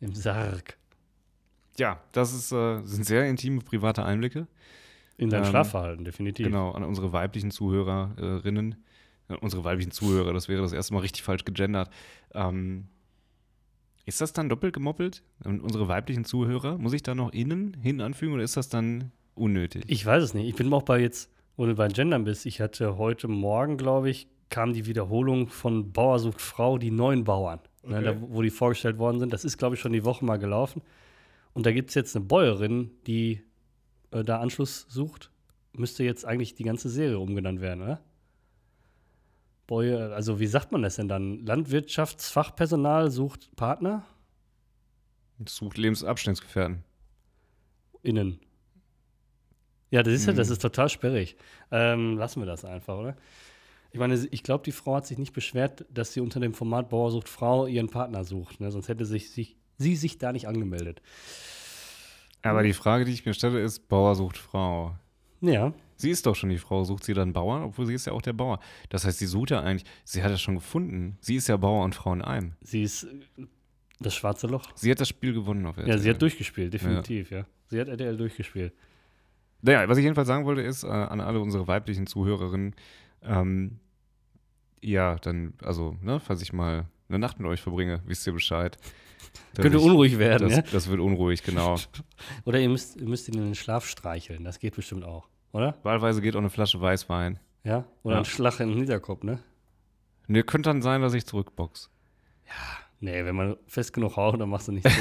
S2: Im Sarg.
S1: Ja, das ist, äh, sind sehr intime private Einblicke.
S2: In dein ähm, Schlafverhalten, definitiv.
S1: Genau, an unsere weiblichen Zuhörerinnen. Äh, unsere weiblichen Zuhörer, das wäre das erste Mal richtig falsch gegendert. Ähm, ist das dann doppelt gemoppelt? Und unsere weiblichen Zuhörer, muss ich da noch innen hin anfügen oder ist das dann unnötig?
S2: Ich weiß es nicht. Ich bin auch bei jetzt, wo du bei Gendern bist, ich hatte heute Morgen, glaube ich, kam die Wiederholung von Bauer sucht Frau, die neuen Bauern, okay. ne, da, wo die vorgestellt worden sind. Das ist, glaube ich, schon die Woche mal gelaufen. Und da gibt es jetzt eine Bäuerin, die äh, da Anschluss sucht. Müsste jetzt eigentlich die ganze Serie umgenannt werden, oder? Bäuer, also wie sagt man das denn dann? Landwirtschaftsfachpersonal sucht Partner?
S1: Sucht Lebensabschnittsgefährten.
S2: Innen. Ja, das ist ja, das hm. ist total sperrig. Ähm, lassen wir das einfach, oder? Ich meine, ich glaube, die Frau hat sich nicht beschwert, dass sie unter dem Format Bauer sucht Frau ihren Partner sucht. Ne? Sonst hätte sich, sich, sie sich da nicht angemeldet.
S1: Aber die Frage, die ich mir stelle, ist: Bauer sucht Frau.
S2: Ja.
S1: Sie ist doch schon die Frau, sucht sie dann Bauer, obwohl sie ist ja auch der Bauer. Das heißt, sie sucht ja eigentlich, sie hat ja schon gefunden. Sie ist ja Bauer und Frau in einem.
S2: Sie ist das schwarze Loch.
S1: Sie hat das Spiel gewonnen auf
S2: RTL. Ja, sie hat durchgespielt, definitiv, ja. ja. Sie hat RTL durchgespielt.
S1: Naja, was ich jedenfalls sagen wollte, ist äh, an alle unsere weiblichen Zuhörerinnen, ähm, ja, dann, also, ne, falls ich mal eine Nacht mit euch verbringe, wisst ihr Bescheid.
S2: Könnte ich, unruhig werden,
S1: das,
S2: ja?
S1: Das wird unruhig, genau.
S2: Oder ihr müsst, ihr müsst ihn in den Schlaf streicheln, das geht bestimmt auch, oder?
S1: Wahlweise geht auch eine Flasche Weißwein.
S2: Ja? Oder ja. ein Schlag in den Hinterkopf, ne?
S1: Ne, könnte dann sein, dass ich zurückbox.
S2: Ja, nee, wenn man fest genug raucht, dann machst du nichts.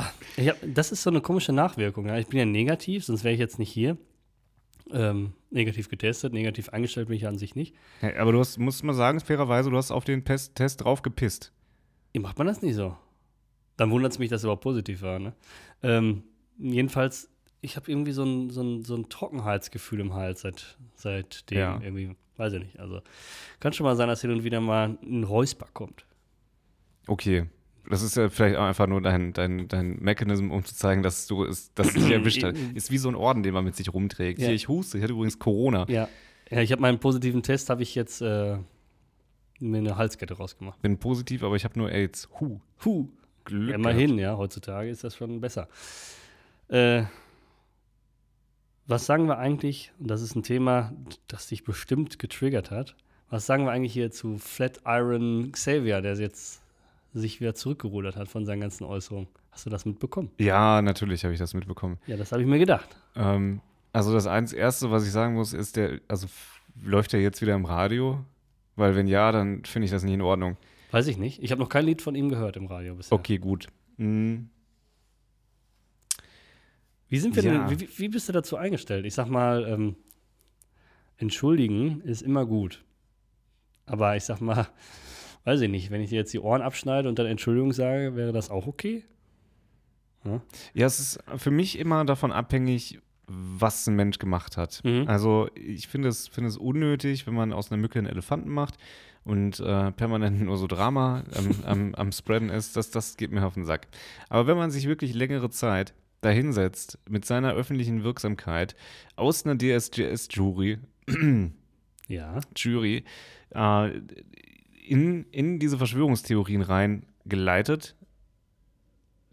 S2: hab, das ist so eine komische Nachwirkung. Ja? Ich bin ja negativ, sonst wäre ich jetzt nicht hier. Ähm, negativ getestet, negativ eingestellt bin ich an sich nicht.
S1: Ja, aber du hast, musst mal sagen, fairerweise, du hast auf den Test, Test drauf gepisst.
S2: Wie macht man das nicht so? Dann wundert es mich, dass es überhaupt positiv war. Ne? Ähm, jedenfalls, ich habe irgendwie so ein, so, ein, so ein Trockenheitsgefühl im Hals seit, seitdem. Ja. Irgendwie, weiß ich nicht. Also kann schon mal sein, dass hin und wieder mal ein Räusper kommt.
S1: Okay. Das ist ja vielleicht auch einfach nur dein, dein, dein Mechanism, um zu zeigen, dass du es, dass es dich erwischt hat. Ist wie so ein Orden, den man mit sich rumträgt. Ja. Hier, ich huste, ich hatte übrigens Corona.
S2: Ja. Ja, ich habe meinen positiven Test, habe ich jetzt äh, mir eine Halskette rausgemacht.
S1: Bin positiv, aber ich habe nur AIDS. Huh.
S2: Huh. Glück. Immerhin, ja, heutzutage ist das schon besser. Äh, was sagen wir eigentlich, und das ist ein Thema, das dich bestimmt getriggert hat, was sagen wir eigentlich hier zu Flatiron Xavier, der jetzt sich wieder zurückgerudert hat von seinen ganzen Äußerungen. Hast du das mitbekommen?
S1: Ja, natürlich habe ich das mitbekommen.
S2: Ja, das habe ich mir gedacht.
S1: Ähm, Also das erste, was ich sagen muss, ist der, also läuft der jetzt wieder im Radio? Weil wenn ja, dann finde ich das nicht in Ordnung.
S2: Weiß ich nicht. Ich habe noch kein Lied von ihm gehört im Radio bisher.
S1: Okay, gut. Hm,
S2: Wie sind wir
S1: Ja.
S2: denn, wie, wie bist du dazu eingestellt? Ich sag mal, ähm, entschuldigen ist immer gut. Aber ich sag mal, weiß ich nicht, wenn ich dir jetzt die Ohren abschneide und dann Entschuldigung sage, wäre das auch okay?
S1: Ja, es ist für mich immer davon abhängig, was ein Mensch gemacht hat.
S2: Mhm.
S1: Also ich finde es, finde es unnötig, wenn man aus einer Mücke einen Elefanten macht und äh, permanent nur so Drama am, am, am Spreaden ist, das, das geht mir auf den Sack. Aber wenn man sich wirklich längere Zeit dahinsetzt mit seiner öffentlichen Wirksamkeit aus einer DSGS-Jury,
S2: Ja.
S1: Jury, äh, in, in diese Verschwörungstheorien reingeleitet,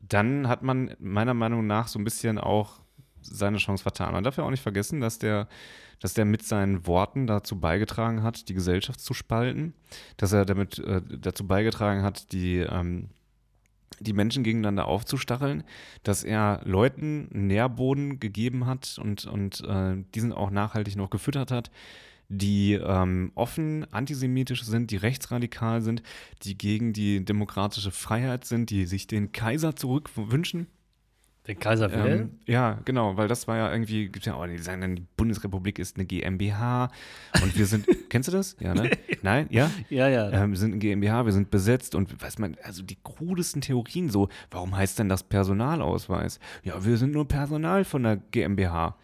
S1: dann hat man meiner Meinung nach so ein bisschen auch seine Chance vertan. Man darf ja auch nicht vergessen, dass der, dass der mit seinen Worten dazu beigetragen hat, die Gesellschaft zu spalten, dass er damit äh, dazu beigetragen hat, die, ähm, die Menschen gegeneinander aufzustacheln, dass er Leuten Nährboden gegeben hat und, und äh, diesen auch nachhaltig noch gefüttert hat, die ähm, offen antisemitisch sind, die rechtsradikal sind, die gegen die demokratische Freiheit sind, die sich den Kaiser zurückwünschen.
S2: Der Kaiser will.
S1: Ähm, ja, genau, weil das war ja irgendwie, gibt ja auch, die sagen dann, die Bundesrepublik ist eine GmbH und wir sind, kennst du das? Ja, ne? Nein? Ja?
S2: ja, ja.
S1: Ähm, wir sind eine GmbH, wir sind besetzt und weiß man, also die krudesten Theorien so, warum heißt denn das Personalausweis? Ja, wir sind nur Personal von der GmbH.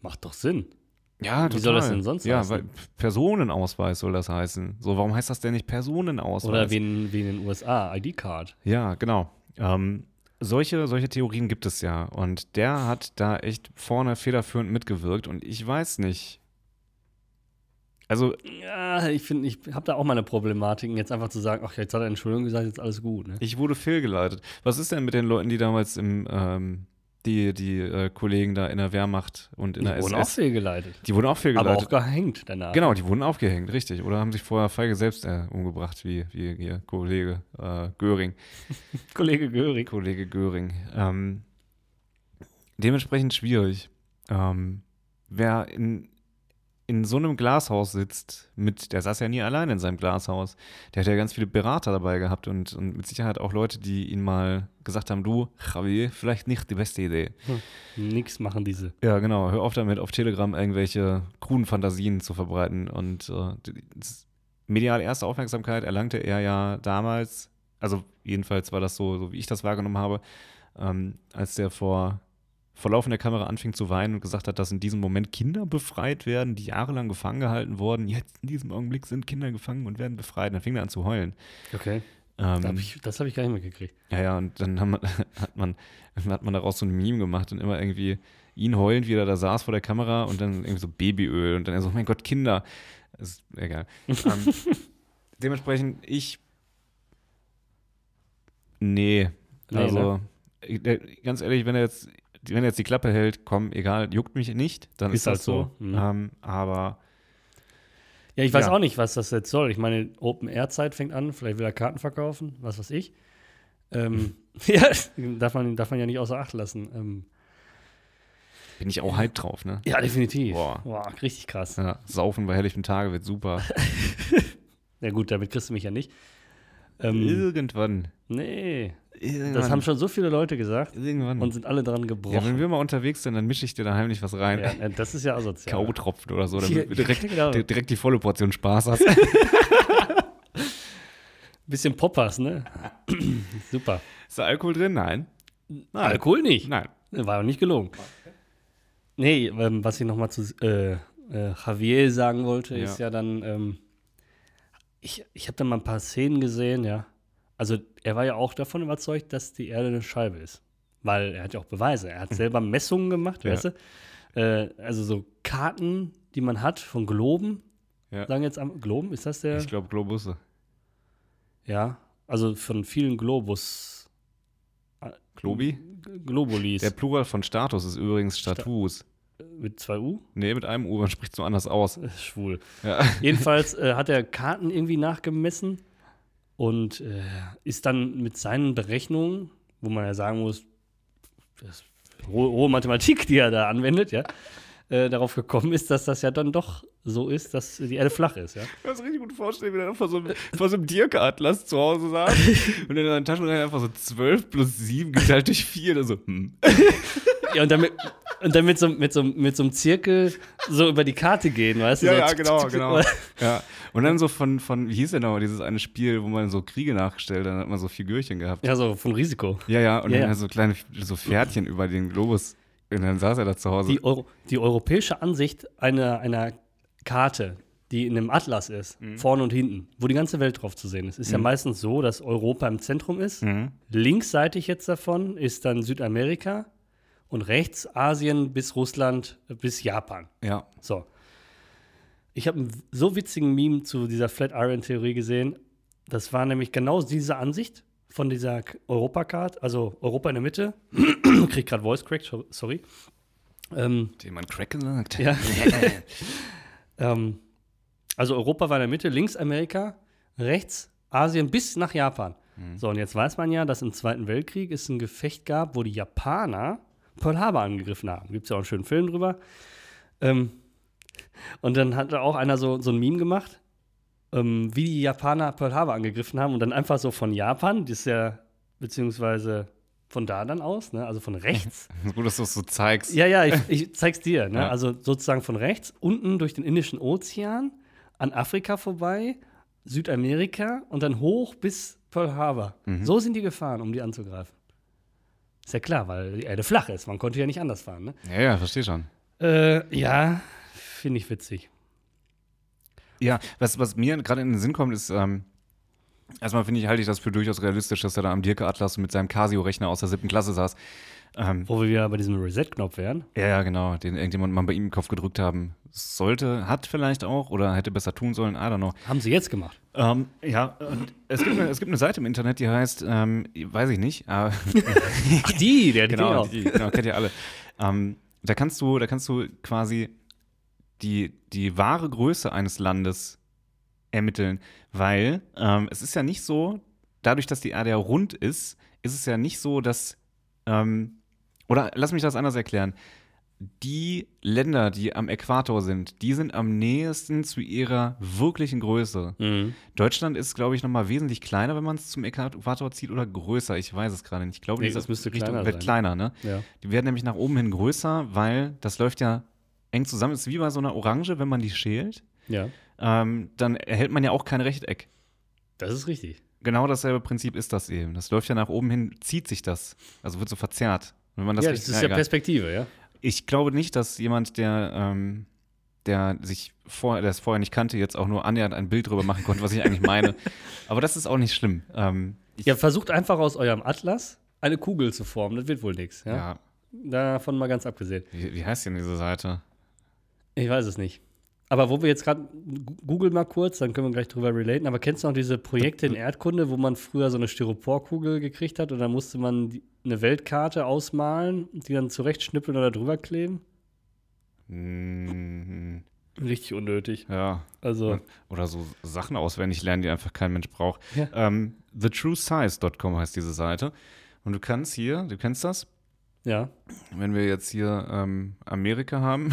S2: Macht doch Sinn.
S1: Ja,
S2: Wie soll das denn sonst
S1: ja,
S2: heißen?
S1: weil Personenausweis soll das heißen. So, warum heißt das denn nicht Personenausweis?
S2: Oder wie in, wie in den USA, ID-Card.
S1: Ja, genau. Ähm, solche, solche Theorien gibt es ja. Und der hat da echt vorne federführend mitgewirkt. Und ich weiß nicht. Also,
S2: Ja, ich finde, ich habe da auch meine Problematiken, jetzt einfach zu sagen, ach, jetzt hat er Entschuldigung gesagt, jetzt alles gut. Ne?
S1: ich wurde fehlgeleitet. Was ist denn mit den Leuten, die damals im, ähm, die, die äh, Kollegen da in der Wehrmacht und in
S2: Die
S1: der
S2: wurden auch
S1: SS,
S2: fehlgeleitet.
S1: die wurden auch
S2: Aber
S1: fehlgeleitet.
S2: auch gehängt danach.
S1: Genau, die wurden aufgehängt, richtig. Oder haben sich vorher feige selbst äh, umgebracht, wie, wie ihr Kollege äh, Göring.
S2: Kollege Göring.
S1: Kollege Göring. Ähm, dementsprechend schwierig. Ähm, wer in, in so einem Glashaus sitzt, mit, der saß ja nie allein in seinem Glashaus. Der hat ja ganz viele Berater dabei gehabt und, und mit Sicherheit auch Leute, die ihn mal gesagt haben, du, Javier, vielleicht nicht die beste Idee.
S2: Nix machen diese.
S1: Ja, genau. Hör auf damit, auf Telegram irgendwelche kruden Fantasien zu verbreiten. Und äh, medial erste Aufmerksamkeit erlangte er ja damals, also jedenfalls war das so, so wie ich das wahrgenommen habe, ähm, als der vor, vor laufender Kamera anfing zu weinen und gesagt hat, dass in diesem Moment Kinder befreit werden, die jahrelang gefangen gehalten wurden. Jetzt in diesem Augenblick sind Kinder gefangen und werden befreit. Dann fing er an zu heulen.
S2: Okay.
S1: Ähm,
S2: Da hab ich, das habe ich gar nicht mitgekriegt.
S1: ja, ja, und dann haben, hat, man, hat man daraus so ein Meme gemacht und immer irgendwie ihn heulend, wie er da saß vor der Kamera und dann irgendwie so Babyöl und dann er so, mein Gott, Kinder. Ist egal. ähm, dementsprechend, ich. Nee.
S2: Nee,
S1: Also, ich- äh, ganz ehrlich, wenn er jetzt. Wenn er jetzt die Klappe hält, komm, egal, juckt mich nicht, dann ist,
S2: Ist
S1: das
S2: halt so.
S1: so.
S2: Mhm.
S1: Ähm, aber
S2: Ja, ich weiß
S1: Ja.
S2: auch nicht, was das jetzt soll. Ich meine, Open-Air-Zeit fängt an, vielleicht will er Karten verkaufen, was weiß ich. Ähm, ja, darf man, darf man ja nicht außer Acht lassen. Ähm,
S1: bin ich auch hyped drauf, ne?
S2: ja, definitiv.
S1: Boah.
S2: Boah, richtig krass.
S1: Ja, saufen bei helllichtem Tage wird super.
S2: Ja gut, damit kriegst du mich ja nicht. Ähm,
S1: Irgendwann.
S2: nee,
S1: Irgendwann.
S2: das haben schon so viele Leute gesagt
S1: Irgendwann.
S2: und sind alle dran
S1: ja, wenn
S2: gebrochen.
S1: wir mal unterwegs sind, dann mische ich dir da heimlich was rein.
S2: Ja, das ist ja asozial.
S1: K.O.-Tropfen oder so, damit du direkt,
S2: genau.
S1: di- direkt die volle Portion Spaß hast.
S2: Bisschen Poppers, ne? Super.
S1: Ist da Alkohol drin? Nein. Nein.
S2: Alkohol nicht.
S1: Nein.
S2: War auch nicht gelogen. Nee, ähm, was ich noch mal zu äh, äh, Javier sagen wollte, ist ja dann, ähm, ich, ich habe da mal ein paar Szenen gesehen, ja. Also er war ja auch davon überzeugt, dass die Erde eine Scheibe ist. Weil er hat ja auch Beweise. Er hat selber Messungen gemacht,
S1: Ja.
S2: weißt du? Äh, also so Karten, die man hat von Globen.
S1: Ja.
S2: Sagen jetzt am Globen, ist das der?
S1: Ich glaube Globusse.
S2: ja. Also von vielen Globus.
S1: Globi?
S2: Globulis.
S1: Der Plural von Status ist übrigens Status.
S2: mit zwei U?
S1: Nee, mit einem U, man spricht so anders aus.
S2: Schwul.
S1: Ja.
S2: Jedenfalls äh, hat er Karten irgendwie nachgemessen und äh, ist dann mit seinen Berechnungen, wo man ja sagen muss, das hohe, hohe Mathematik, die er da anwendet, ja, äh, darauf gekommen ist, dass das ja dann doch so ist, dass die Erde flach ist, ja.
S1: Ich kann mir das richtig gut vorstellen, wie er vor so, einem- vor so einem Dirk-Atlas zu Hause saß und in seiner Taschenrechner einfach so 12 plus 7 geteilt durch 4. So, hm.
S2: Ja, und dann mit, und dann mit, so, mit, so, mit so einem Zirkel so über die Karte gehen, weißt du?
S1: Ja,
S2: so
S1: ja, genau, genau. Ja. Und dann so von, von, wie hieß denn noch, dieses eine Spiel, wo man so Kriege nachgestellt dann hat man so Figürchen gehabt.
S2: Ja, so von Risiko.
S1: Ja, ja, und
S2: Ja,
S1: dann
S2: ja.
S1: so kleine so Pferdchen über den Globus. Und dann saß er da zu Hause.
S2: Die, Euro, die europäische Ansicht einer, einer Karte, die in einem Atlas ist,
S1: Mhm.
S2: vorne und hinten, wo die ganze Welt drauf zu sehen ist, ist ja meistens so, dass Europa im Zentrum ist.
S1: Mhm.
S2: Linksseitig jetzt davon ist dann Südamerika und rechts Asien bis Russland bis Japan.
S1: Ja.
S2: So. Ich habe einen so witzigen Meme zu dieser Flat Iron Theorie gesehen. Das war nämlich genau diese Ansicht von dieser Europacard, also Europa in der Mitte. Krieg gerade Voice Crack, so- sorry. Ähm,
S1: man Crack gesagt.
S2: ja. ähm, also Europa war in der Mitte, links Amerika, rechts Asien bis nach Japan. So, und jetzt weiß man ja, dass im Zweiten Weltkrieg es ein Gefecht gab, wo die Japaner Pearl Harbor angegriffen haben. Gibt es ja auch einen schönen Film drüber. Ähm, und dann hat da auch einer so, so ein Meme gemacht, ähm, wie die Japaner Pearl Harbor angegriffen haben und dann einfach so von Japan, das ist ja, beziehungsweise von da dann aus, ne, also von rechts,
S1: Gut, dass du es so zeigst.
S2: ja, ja, ich, ich zeig's dir. Ne?
S1: Ja.
S2: Also sozusagen von rechts, unten durch den Indischen Ozean, an Afrika vorbei, Südamerika und dann hoch bis Pearl Harbor.
S1: Mhm.
S2: So sind die gefahren, um die anzugreifen. Ist ja klar, weil die Erde flach ist. Man konnte ja nicht anders fahren. Ne?
S1: Ja, ja, verstehe schon.
S2: Äh, ja, finde ich witzig.
S1: Ja, was, was mir gerade in den Sinn kommt, ist, ähm, erstmal finde ich, halte ich das für durchaus realistisch, dass er da am Dirke Atlas mit seinem Casio-Rechner aus der siebten Klasse saß. Ähm,
S2: Wo wir wieder bei diesem Reset-Knopf wären.
S1: ja, ja, genau, den irgendjemand mal bei ihm im Kopf gedrückt haben sollte, hat vielleicht auch oder hätte besser tun sollen, I don't know.
S2: Haben sie jetzt gemacht.
S1: Ähm, ja, und es gibt, eine, es gibt eine Seite im Internet, die heißt, ähm, weiß ich nicht, aber
S2: Ach, die, der,
S1: genau, die, genau, kennt ihr alle. Ähm, da kannst du, da kannst du quasi die, die wahre Größe eines Landes ermitteln, weil ähm, es ist ja nicht so, dadurch, dass die Erde ja rund ist, ist es ja nicht so, dass, ähm, oder lass mich das anders erklären. Die Länder, die am Äquator sind, die sind am nächsten zu ihrer wirklichen Größe.
S2: Mhm.
S1: Deutschland ist, glaube ich, noch mal wesentlich kleiner, wenn man es zum Äquator zieht oder größer. Ich weiß es gerade nicht. Ich glaube,
S2: Nee, das müsste
S1: Richtung
S2: kleiner
S1: wird
S2: sein.
S1: kleiner, ne?
S2: Ja.
S1: Die werden nämlich nach oben hin größer, weil das läuft ja eng zusammen. ist wie bei so einer Orange, wenn man die schält.
S2: ja,
S1: Ähm, dann erhält man ja auch kein Rechteck.
S2: das ist richtig.
S1: Genau dasselbe Prinzip ist das eben. Das läuft ja nach oben hin, zieht sich das. Also wird so verzerrt. Wenn man das
S2: ja,
S1: richtig-
S2: das ist ja
S1: egal.
S2: Perspektive, ja.
S1: Ich glaube nicht, dass jemand, der, ähm, der sich vorher, der es vorher nicht kannte, jetzt auch nur annähernd ein Bild drüber machen konnte, was ich eigentlich meine. Aber das ist auch nicht schlimm. Ähm,
S2: Ja, versucht einfach aus eurem Atlas eine Kugel zu formen. Das wird wohl nichts. Ja?
S1: ja.
S2: Davon mal ganz abgesehen.
S1: Wie, wie heißt denn diese Seite?
S2: Ich weiß es nicht. Aber wo wir jetzt gerade, google mal kurz, dann können wir gleich drüber relaten. Aber kennst du noch diese Projekte in Erdkunde, wo man früher so eine Styroporkugel gekriegt hat und dann musste man die, eine Weltkarte ausmalen, die dann zurechtschnippeln oder drüber kleben?
S1: Hm,
S2: Richtig unnötig.
S1: ja.
S2: Also,
S1: Oder so Sachen auswendig lernen, die einfach kein Mensch braucht.
S2: Ja.
S1: Ähm, TheTrueSize.com heißt diese Seite. Und du kannst hier, du kennst das,
S2: ja.
S1: wenn wir jetzt hier ähm, Amerika haben,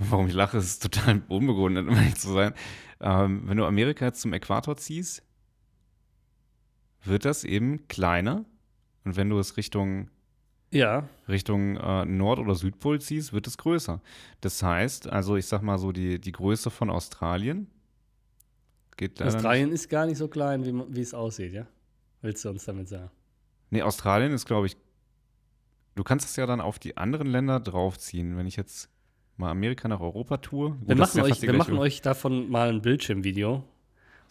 S1: warum ich lache, ist total unbegründet, um ehrlich zu sein. Ähm, wenn du Amerika jetzt zum Äquator ziehst, wird das eben kleiner. Und wenn du es Richtung,
S2: Ja,
S1: Richtung äh, Nord- oder Südpol ziehst, wird es größer. Das heißt, also ich sag mal so, die, die Größe von Australien geht leider nicht.
S2: Australien ist gar nicht so klein, wie, wie es aussieht, ja? Willst du uns damit sagen?
S1: Nee, Australien ist, glaube ich, du kannst es ja dann auf die anderen Länder draufziehen. Wenn ich jetzt mal Amerika nach Europa tue. gut,
S2: Wir machen,
S1: ja
S2: euch, wir machen euch davon mal ein Bildschirmvideo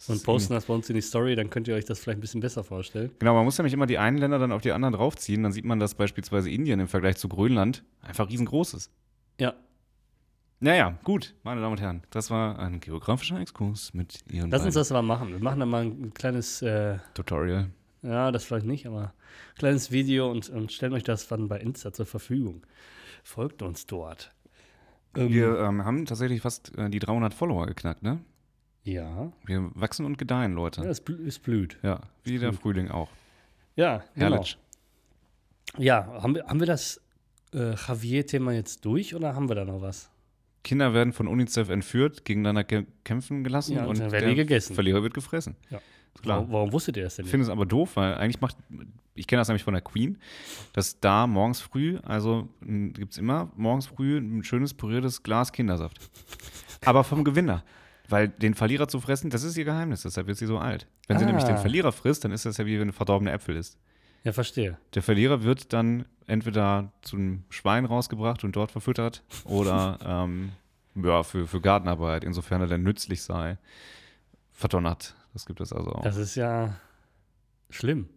S2: und posten das bei uns in die Story, dann könnt ihr euch das vielleicht ein bisschen besser vorstellen.
S1: Genau, man muss nämlich immer die einen Länder dann auf die anderen draufziehen. Dann sieht man, dass beispielsweise Indien im Vergleich zu Grönland einfach riesengroß ist.
S2: Ja,
S1: Naja, gut, meine Damen und Herren. Das war ein geografischer Exkurs mit Ihren
S2: lass uns das aber machen. Wir machen dann mal ein kleines, äh,
S1: Tutorial.
S2: ja, das vielleicht nicht, aber ein kleines Video und, und stellen euch das dann bei Insta zur Verfügung. Folgt uns dort. Ähm,
S1: Wir ähm, haben tatsächlich fast äh, die 300 Follower geknackt, ne?
S2: ja,
S1: Wir wachsen und gedeihen, Leute.
S2: ja es, blü es blüht.
S1: Ja, wie der Frühling auch.
S2: Ja, genau.
S1: Herrlich.
S2: Ja, haben wir, haben wir das äh, Javier-Thema jetzt durch oder haben wir da noch was?
S1: Kinder werden von UNICEF entführt, gegeneinander kä- kämpfen gelassen
S2: Ja, und
S1: und der
S2: gegessen.
S1: Verlierer wird gefressen.
S2: Ja.
S1: Klar.
S2: Warum, warum wusstet ihr das denn
S1: Ich
S2: nicht?
S1: finde es aber doof, weil eigentlich macht, ich kenne das nämlich von der Queen, dass da morgens früh, also gibt es immer morgens früh ein schönes püriertes Glas Kindersaft. Aber vom Gewinner. Weil den Verlierer zu fressen, das ist ihr Geheimnis, deshalb wird sie so alt. Wenn sie
S2: Ah.
S1: nämlich den Verlierer frisst, dann ist das ja wie wenn ein verdorbener Äpfel ist.
S2: Ja, verstehe.
S1: Der Verlierer wird dann entweder zum Schwein rausgebracht und dort verfüttert oder ähm, ja, für, für Gartenarbeit, insofern er dann nützlich sei, verdonnert. Das gibt es also auch.
S2: Das ist ja schlimm.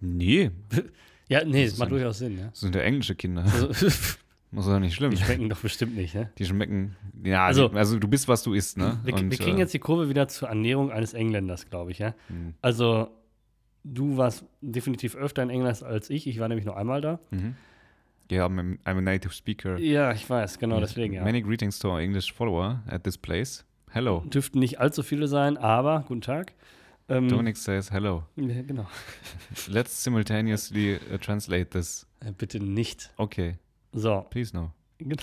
S1: nee,
S2: Ja, nee,
S1: Das
S2: das macht durchaus Sinn, ja.
S1: das sind ja englische Kinder.
S2: Also,
S1: Das ist ja nicht schlimm.
S2: die schmecken doch bestimmt nicht, ne?
S1: Die schmecken, ja,
S2: Also-
S1: also, also du bist, was du isst, ne?
S2: Wir,
S1: Und,
S2: wir kriegen
S1: äh,
S2: jetzt die Kurve wieder zur Ernährung eines Engländers, glaube ich, ja.
S1: hm,
S2: Also, du warst definitiv öfter in England als ich. Ich war nämlich nur einmal da.
S1: mhm. Yeah, I'm a, I'm a native speaker.
S2: Ja, ich weiß, genau deswegen, ja.
S1: Many greetings to our English follower at this place. Hello.
S2: Dürften nicht allzu viele sein, aber, guten Tag. Ähm,
S1: Dominic says hello.
S2: ja, genau.
S1: Let's simultaneously uh, translate this.
S2: Äh, Bitte nicht.
S1: Okay,
S2: So.
S1: please no.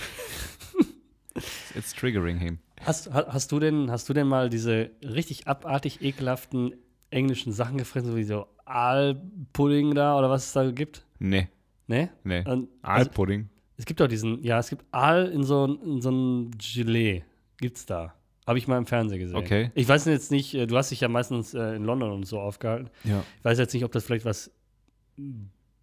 S1: It's triggering him.
S2: Hast, ha- hast, du denn, hast du denn mal diese richtig abartig ekelhaften englischen Sachen gefressen, so wie so Aalpudding da oder was es da gibt?
S1: Nee,
S2: Ne?
S1: nee.
S2: Und, also,
S1: Aalpudding.
S2: es gibt doch diesen, ja, es gibt Aal in so, in so einem Gelee. Gibt's da. Habe ich mal im Fernsehen gesehen.
S1: Okay.
S2: Ich weiß jetzt nicht, äh, du hast dich ja meistens äh, in London und so aufgehalten.
S1: Ja.
S2: Ich weiß jetzt nicht, ob das vielleicht was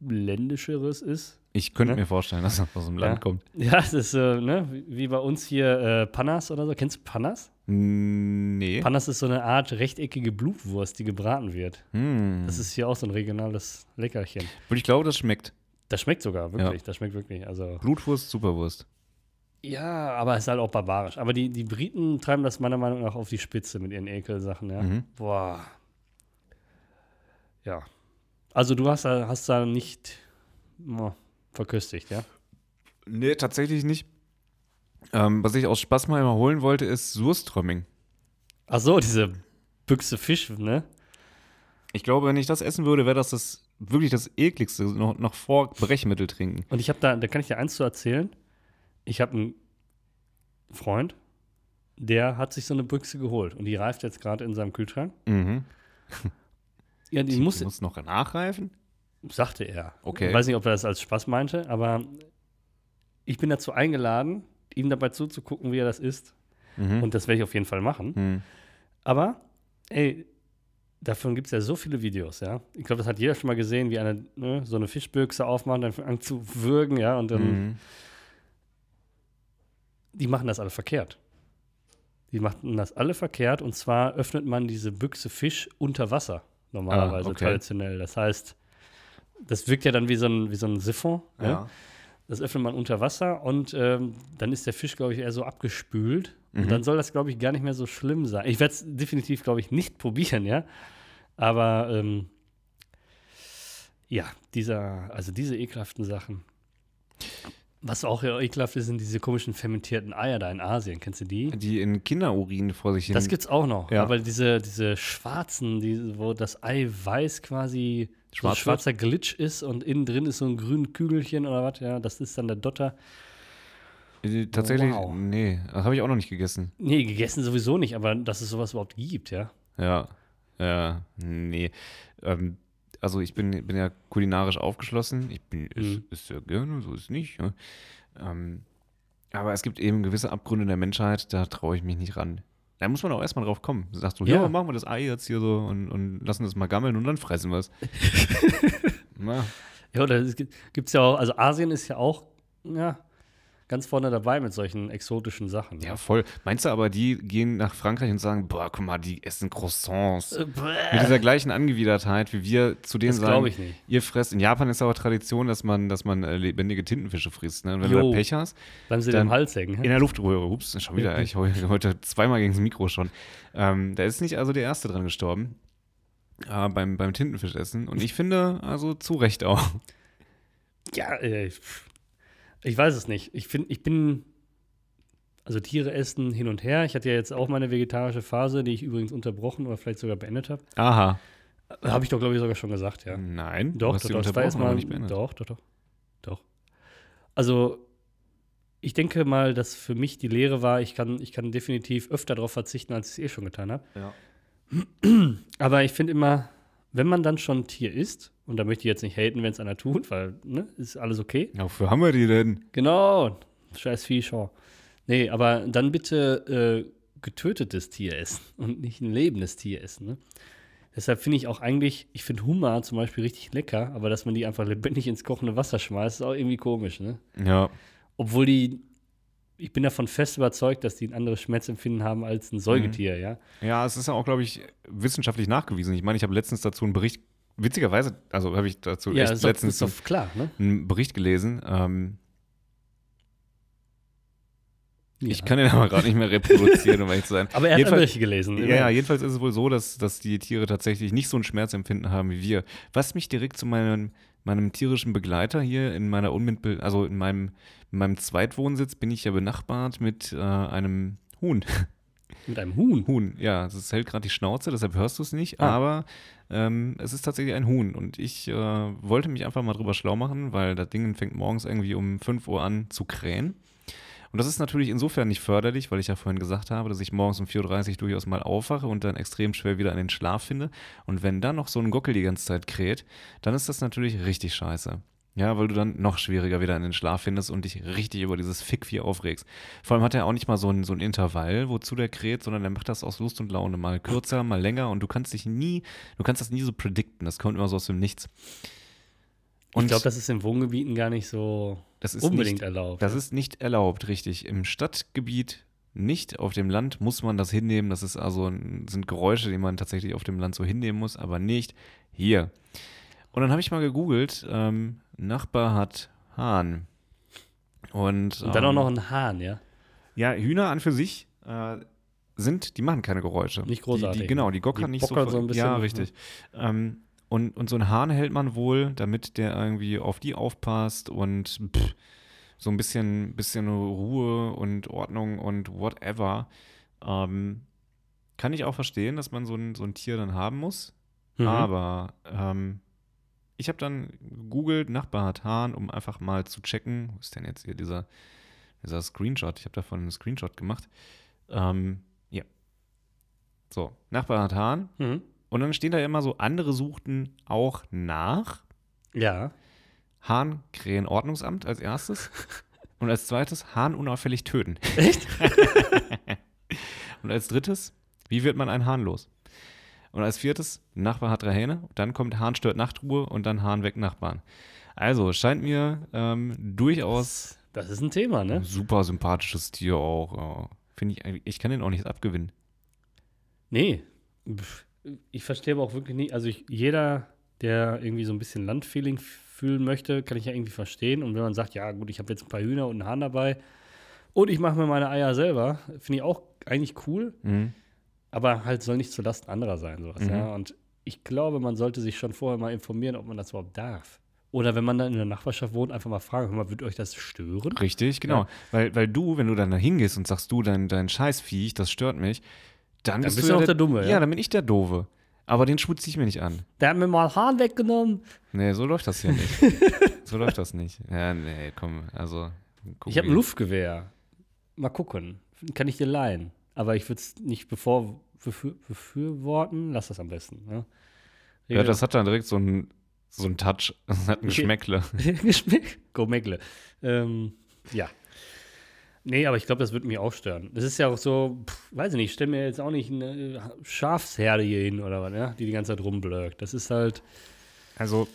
S2: ländischeres ist.
S1: Ich könnte
S2: Ne?
S1: mir vorstellen, dass das aus dem Land
S2: Ja.
S1: kommt.
S2: Ja, das ist, äh, ne, wie- bei uns hier äh, Panas oder so. Kennst du Panas?
S1: Nee.
S2: Panas ist so eine Art rechteckige Blutwurst, die gebraten wird.
S1: Hm.
S2: Das ist hier auch so ein regionales Leckerchen.
S1: Und ich glaube, das schmeckt.
S2: Das schmeckt sogar, wirklich. Das schmeckt wirklich. Also,
S1: Blutwurst, Superwurst.
S2: Ja, aber es ist halt auch barbarisch. Aber die, die Briten treiben das meiner Meinung nach auf die Spitze mit ihren Ekelsachen, ja.
S1: Mhm.
S2: Boah. Ja. Also, du hast da, hast da nicht oh, verköstigt, ja?
S1: Nee, tatsächlich nicht. Ähm, was ich aus Spaß mal immer holen wollte, ist Surströmming.
S2: Ach so, diese Büchse Fisch, ne?
S1: Ich glaube, wenn ich das essen würde, wäre das, das wirklich das ekligste, noch, noch vor Brechmittel trinken.
S2: Und ich habe da, da kann ich dir eins zu erzählen. Ich habe einen Freund, der hat sich so eine Büchse geholt und die reift jetzt gerade in seinem Kühlschrank.
S1: Mhm.
S2: Ja, die,
S1: Die
S2: muss,
S1: muss noch nachreifen?
S2: sagte er.
S1: Okay.
S2: Ich weiß nicht, ob er das als Spaß meinte, aber ich bin dazu eingeladen, ihm dabei zuzugucken, wie er das isst.
S1: Mhm.
S2: Und das werde ich auf jeden Fall machen.
S1: Mhm.
S2: Aber, ey, davon gibt es ja so viele Videos, ja. Ich glaube, das hat jeder schon mal gesehen, wie einer ne, so eine Fischbüchse aufmacht, dann fängt an zu würgen, ja, und dann,
S1: Mhm.
S2: Die machen das alle verkehrt. Die machen das alle verkehrt und zwar öffnet man diese Büchse Fisch unter Wasser, normalerweise
S1: Ah, okay.
S2: traditionell. Das heißt, das wirkt ja dann wie so ein, wie so ein Siphon. ne?
S1: Ja.
S2: Das öffnet man unter Wasser und ähm, dann ist der Fisch, glaube ich, eher so abgespült.
S1: Mhm.
S2: Und dann soll das, glaube ich, gar nicht mehr so schlimm sein. Ich werde es definitiv, glaube ich, nicht probieren, ja. Aber ähm, ja, dieser, also diese ekelhaften Sachen. Was auch ja ekelhaft ist, sind diese komischen fermentierten Eier da in Asien. Kennst du die?
S1: Die in Kinderurin vor sich hin.
S2: Das gibt's auch noch.
S1: Ja.
S2: Aber diese, diese schwarzen, die, wo das Ei weiß quasi so ein
S1: Schwarz wird?
S2: schwarzer Glitch ist und innen drin ist so ein grünes Kügelchen oder was, ja, das ist dann der Dotter.
S1: Äh, Tatsächlich,
S2: Wow.
S1: nee, das habe ich auch noch nicht gegessen.
S2: Nee, gegessen sowieso nicht, aber dass es sowas überhaupt gibt, ja.
S1: Ja, ja, nee. Ähm, also ich bin, bin ja kulinarisch aufgeschlossen. Ich bin
S2: Mhm.
S1: ist, gerne, so ist es nicht. Ja. Ähm, aber es gibt eben gewisse Abgründe der Menschheit, da traue ich mich nicht ran. Da muss man auch erstmal drauf kommen. Sagst du, ja, machen wir das Ei jetzt hier so und, und lassen das mal gammeln und dann fressen wir es.
S2: Ja, oder es gibt es ja auch, also Asien ist ja auch, ja, ganz vorne dabei mit solchen exotischen Sachen.
S1: ja, voll. Meinst du aber, die gehen nach Frankreich und sagen, boah, guck mal, die essen Croissants.
S2: Äh,
S1: Mit dieser gleichen Angewidertheit, wie wir zu denen
S2: Das
S1: sagen,
S2: glaube ich nicht.
S1: ihr fresst. In Japan ist aber Tradition, dass man, dass man äh, lebendige Tintenfische frisst. Ne? Und wenn du
S2: Jo.
S1: da Pech hast,
S2: Bleiben sie
S1: Dann-
S2: dem Hals hängen.
S1: in der Luftröhre, ups, schon wieder, ich hau heute zweimal gegen das Mikro schon. Ähm, da ist nicht also der Erste dran gestorben. Äh, beim, beim Tintenfischessen. Und ich finde, also zu Recht auch.
S2: Ja, äh, pff. Ich weiß es nicht. Ich finde, ich bin, also Tiere essen hin und her. Ich hatte ja jetzt auch meine vegetarische Phase, die ich übrigens unterbrochen oder vielleicht sogar beendet habe.
S1: Aha.
S2: Habe ich doch, glaube ich, sogar schon gesagt, ja.
S1: Nein,
S2: Doch, doch, doch. Das war erstmal,
S1: nicht beendet.
S2: doch, doch, doch. Doch. Also, ich denke mal, dass für mich die Lehre war, ich kann, ich kann definitiv öfter darauf verzichten, als ich es eh schon getan habe.
S1: Ja.
S2: Aber ich finde immer, wenn man dann schon ein Tier isst, und da möchte ich jetzt nicht haten, wenn es einer tut, weil, ne, ist alles okay.
S1: Ja, wofür haben wir die denn?
S2: Genau, scheiß Vieh, schau. Nee, aber dann bitte äh, getötetes Tier essen und nicht ein lebendes Tier essen. Ne? Deshalb finde ich auch eigentlich, ich finde Hummer zum Beispiel richtig lecker, aber dass man die einfach lebendig ins kochende Wasser schmeißt, ist auch irgendwie komisch, ne?
S1: Ja.
S2: Obwohl die, ich bin davon fest überzeugt, dass die ein anderes Schmerzempfinden haben als ein Säugetier, ja.
S1: Ja, es ist ja auch, glaube ich, wissenschaftlich nachgewiesen. Ich meine, ich habe letztens dazu einen Bericht, witzigerweise, also habe ich dazu
S2: Ja,
S1: echt letztens
S2: ist doch klar, ne?
S1: einen Bericht gelesen. Ähm, Ich
S2: Ja.
S1: kann den aber gerade nicht mehr reproduzieren, um ehrlich zu sein.
S2: Aber er hat Bericht gelesen.
S1: Ja, ja, jedenfalls ist es wohl so, dass, dass die Tiere tatsächlich nicht so ein Schmerzempfinden haben wie wir. Was mich direkt zu meinem, meinem tierischen Begleiter hier in meiner Unmittel, also in meinem, in meinem Zweitwohnsitz bin ich ja benachbart mit äh, einem Huhn.
S2: Mit einem Huhn.
S1: Huhn, ja, es hält gerade die Schnauze, deshalb hörst du es nicht,
S2: Ah.
S1: aber ähm, es ist tatsächlich ein Huhn und ich äh, wollte mich einfach mal drüber schlau machen, weil das Ding fängt morgens irgendwie um 5 Uhr an zu krähen. Und das ist natürlich insofern nicht förderlich, weil ich ja vorhin gesagt habe, dass ich morgens um 4.30 Uhr durchaus mal aufwache und dann extrem schwer wieder an den Schlaf finde. Und wenn dann noch so ein Gockel die ganze Zeit kräht, dann ist das natürlich richtig scheiße. Ja, weil du dann noch schwieriger wieder in den Schlaf findest und dich richtig über dieses Fickvieh aufregst. Vor allem hat er auch nicht mal so ein, so ein Intervall, wozu der kräht, sondern er macht das aus Lust und Laune. Mal kürzer, mal länger und du kannst dich nie, du kannst das nie so predikten. Das kommt immer so aus dem Nichts.
S2: Ich glaube, das ist in Wohngebieten gar nicht so
S1: das ist
S2: unbedingt
S1: nicht,
S2: erlaubt.
S1: Das ist nicht erlaubt, richtig. Im Stadtgebiet nicht, auf dem Land muss man das hinnehmen. Das ist also sind Geräusche, die man tatsächlich auf dem Land so hinnehmen muss, aber nicht hier. Und dann habe ich mal gegoogelt, ähm, Nachbar hat Hahn. Und,
S2: Und dann auch
S1: ähm,
S2: noch ein Hahn, ja.
S1: Ja, Hühner an für sich äh, sind, die machen keine Geräusche.
S2: Nicht großartig.
S1: Die, die, genau, die gockern
S2: Die
S1: nicht so.
S2: so ein bisschen,
S1: ja,
S2: ne?
S1: richtig. Ähm, und, und so einen Hahn hält man wohl, damit der irgendwie auf die aufpasst und pff, so ein bisschen, bisschen Ruhe und Ordnung und whatever. Ähm, kann ich auch verstehen, dass man so ein, so ein Tier dann haben muss.
S2: Mhm.
S1: Aber ähm, ich habe dann gegoogelt, Nachbar hat Hahn, um einfach mal zu checken, wo ist denn jetzt hier dieser, dieser Screenshot? Ich habe davon einen Screenshot gemacht. Ähm, ja. So, Nachbar hat Hahn.
S2: Mhm.
S1: Und dann stehen da immer so, andere suchten auch nach.
S2: Ja.
S1: Hahn Krähen Ordnungsamt als erstes. Und als zweites Hahn unauffällig töten.
S2: Echt?
S1: Und als drittes, wie wird man einen Hahn los? Und als viertes, Nachbar hat drei Hähne, dann kommt Hahn stört Nachtruhe und dann Hahn weg Nachbarn. Also, scheint mir ähm, durchaus
S2: Das ist ein Thema, ne?
S1: ein super sympathisches Tier auch. ja. Finde ich, eigentlich- ich kann den auch nicht abgewinnen.
S2: Nee. Pff, Ich verstehe aber auch wirklich nicht, also ich, jeder, der irgendwie so ein bisschen Landfeeling fühlen möchte, kann ich ja irgendwie verstehen. Und wenn man sagt, ja gut, ich habe jetzt ein paar Hühner und einen Hahn dabei und ich mache mir meine Eier selber, finde ich auch eigentlich cool,
S1: Mhm.
S2: aber halt soll nicht zulasten anderer sein, sowas,
S1: Mhm.
S2: ja. Und ich glaube, man sollte sich schon vorher mal informieren, ob man das überhaupt darf. Oder wenn man dann in der Nachbarschaft wohnt, einfach mal fragen, mal, wird euch das stören?
S1: Richtig, genau.
S2: Ja.
S1: Weil, weil du, wenn du dann da hingehst und sagst, du, dein, dein Scheißviech, das stört mich, dann,
S2: bist
S1: du
S2: du
S1: ja
S2: auch der Dumme, ja?
S1: Ja, dann bin ich der Doofe. Aber den schmutze ich mir nicht an.
S2: Der hat mir mal Hahn weggenommen.
S1: Nee, so läuft das hier nicht. so läuft das nicht. Ja, nee, komm, also.
S2: Ich habe ein Luftgewehr. Mal gucken. Kann ich dir leihen. Aber ich würde es nicht bevor, befür, befürworten. Lass das am besten. Ne?
S1: Ja, das hat dann direkt so einen so Touch. Das hat ein. Geschmäckle.
S2: Geschmack. Go Meckle. Ähm, ja. Nee, aber ich glaube, das würde mich auch stören. Das ist ja auch so, pff, weiß ich nicht, ich stelle mir jetzt auch nicht eine Schafsherde hier hin oder was, ja, die die ganze Zeit rumblökt. Das ist halt,
S1: Also,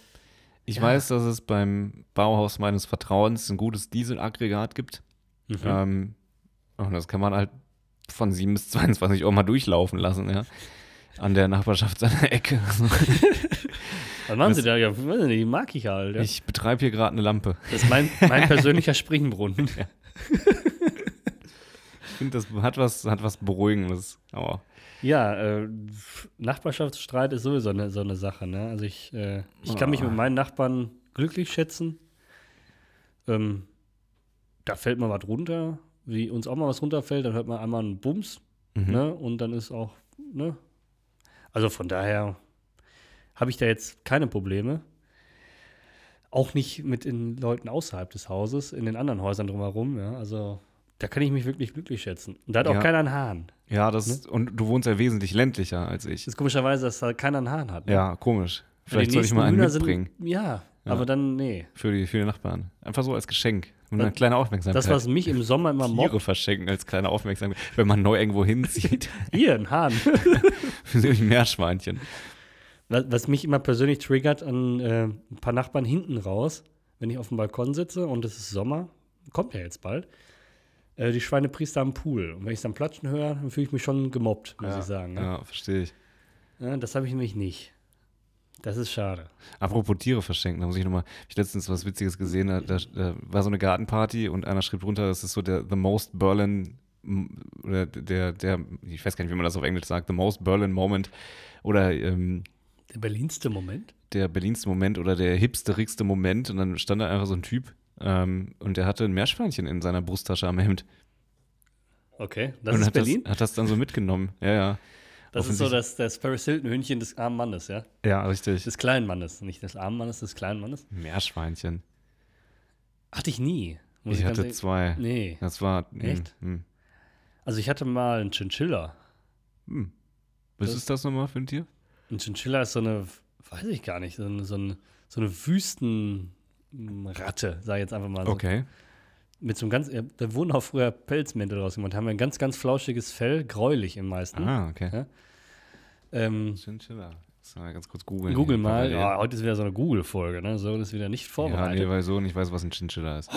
S1: ich
S2: Ja.
S1: weiß, dass es beim Bauhaus meines Vertrauens ein gutes Dieselaggregat gibt.
S2: mhm.
S1: Ähm, und das kann man halt von 7 bis 22 Uhr mal durchlaufen lassen, ja. An der Nachbarschaft seiner Ecke.
S2: was machen
S1: das-
S2: sie da? Ja, weiß ich nicht, die mag ich halt. Ja.
S1: Ich betreibe hier gerade eine Lampe.
S2: Das ist mein, mein persönlicher Springbrunnen.
S1: Ich finde, das hat was, hat was Beruhigendes. Aber
S2: Ja, äh, Nachbarschaftsstreit ist sowieso eine, so eine Sache. Ne? Also ich, äh, ich kann mich
S1: Ah.
S2: mit meinen Nachbarn glücklich schätzen. Ähm, da fällt mal was runter, wie uns auch mal was runterfällt, dann hört man einmal einen Bums,
S1: Mhm.
S2: ne? Und dann ist auch, ne? Also von daher habe ich da jetzt keine Probleme. Auch nicht mit den Leuten außerhalb des Hauses, in den anderen Häusern drumherum, ja. Also da kann ich mich wirklich glücklich schätzen. Und da hat auch
S1: Ja.
S2: keiner einen Hahn.
S1: Ja, das, und du wohnst ja wesentlich ländlicher als ich.
S2: Das ist komischerweise, dass da keiner einen Hahn hat. ne?
S1: Ja, komisch. Vielleicht soll ich mal einen
S2: Hühner
S1: mitbringen
S2: Sind, ja,
S1: Ja.
S2: aber dann, nee.
S1: für die, für die Nachbarn. Einfach so als Geschenk. Und eine kleine Aufmerksamkeit.
S2: Das, was mich im Sommer immer
S1: Tiere
S2: mobbt.
S1: verschenken als kleine Aufmerksamkeit, wenn man neu irgendwo hinzieht.
S2: Hier, ein Hahn.
S1: Für ein Meerschweinchen.
S2: Was, was mich immer persönlich triggert an äh, ein paar Nachbarn hinten raus, wenn ich auf dem Balkon sitze und es ist Sommer, kommt ja jetzt bald, äh, die Schweinepriester am Pool. Und wenn ich es dann platschen höre, dann fühle ich mich schon gemobbt, muss
S1: ja,
S2: ich sagen. Ne?
S1: Ja, verstehe ich.
S2: Ja, das habe ich nämlich nicht. Das ist schade.
S1: Apropos Tiere verschenken, da muss ich nochmal, ich letztens was Witziges gesehen, da, da, da war so eine Gartenparty und einer schrieb drunter, das ist so der The Most Berlin, oder der, der, ich weiß gar nicht, wie man das auf Englisch sagt, The Most Berlin Moment oder ähm,
S2: Der berlinste Moment?
S1: der berlinste Moment oder der hipsterigste Moment und dann stand da einfach so ein Typ ähm, und der hatte ein Meerschweinchen in seiner Brusttasche am Hemd.
S2: Okay, das
S1: und
S2: ist
S1: hat
S2: Berlin?
S1: Das, hat das dann so mitgenommen. Ja, ja.
S2: Das, ist so das, das Paris Hilton-Hühnchen des armen Mannes, ja?
S1: Ja, richtig.
S2: Des kleinen Mannes. Nicht des armen Mannes, des kleinen Mannes.
S1: Meerschweinchen.
S2: Hatte ich nie. muss
S1: Ich
S2: ganz
S1: hatte
S2: ehrlich-
S1: zwei.
S2: Nee.
S1: Das war. hm,
S2: Echt?
S1: Hm.
S2: Also ich hatte mal einen Chinchilla.
S1: Hm. Was
S2: Das-
S1: ist das nochmal für ein Tier?
S2: Ein Chinchilla ist so eine, weiß ich gar nicht, so eine, so eine, so eine Wüstenratte, sag ich jetzt einfach mal so.
S1: Okay.
S2: Mit so einem ganz, ja, da wurden auch früher Pelzmäntel draus gemacht, haben ein ganz, ganz flauschiges Fell, gräulich im meisten.
S1: Ah, okay.
S2: Ja. Ähm,
S1: Chinchilla. Mal ganz kurz googeln.
S2: Google mal, ja, heute ist wieder so eine Google-Folge, ne? So ist wieder nicht
S1: Ja,
S2: vorbereitet.
S1: nee, weil so nicht weiß, was ein Chinchilla ist.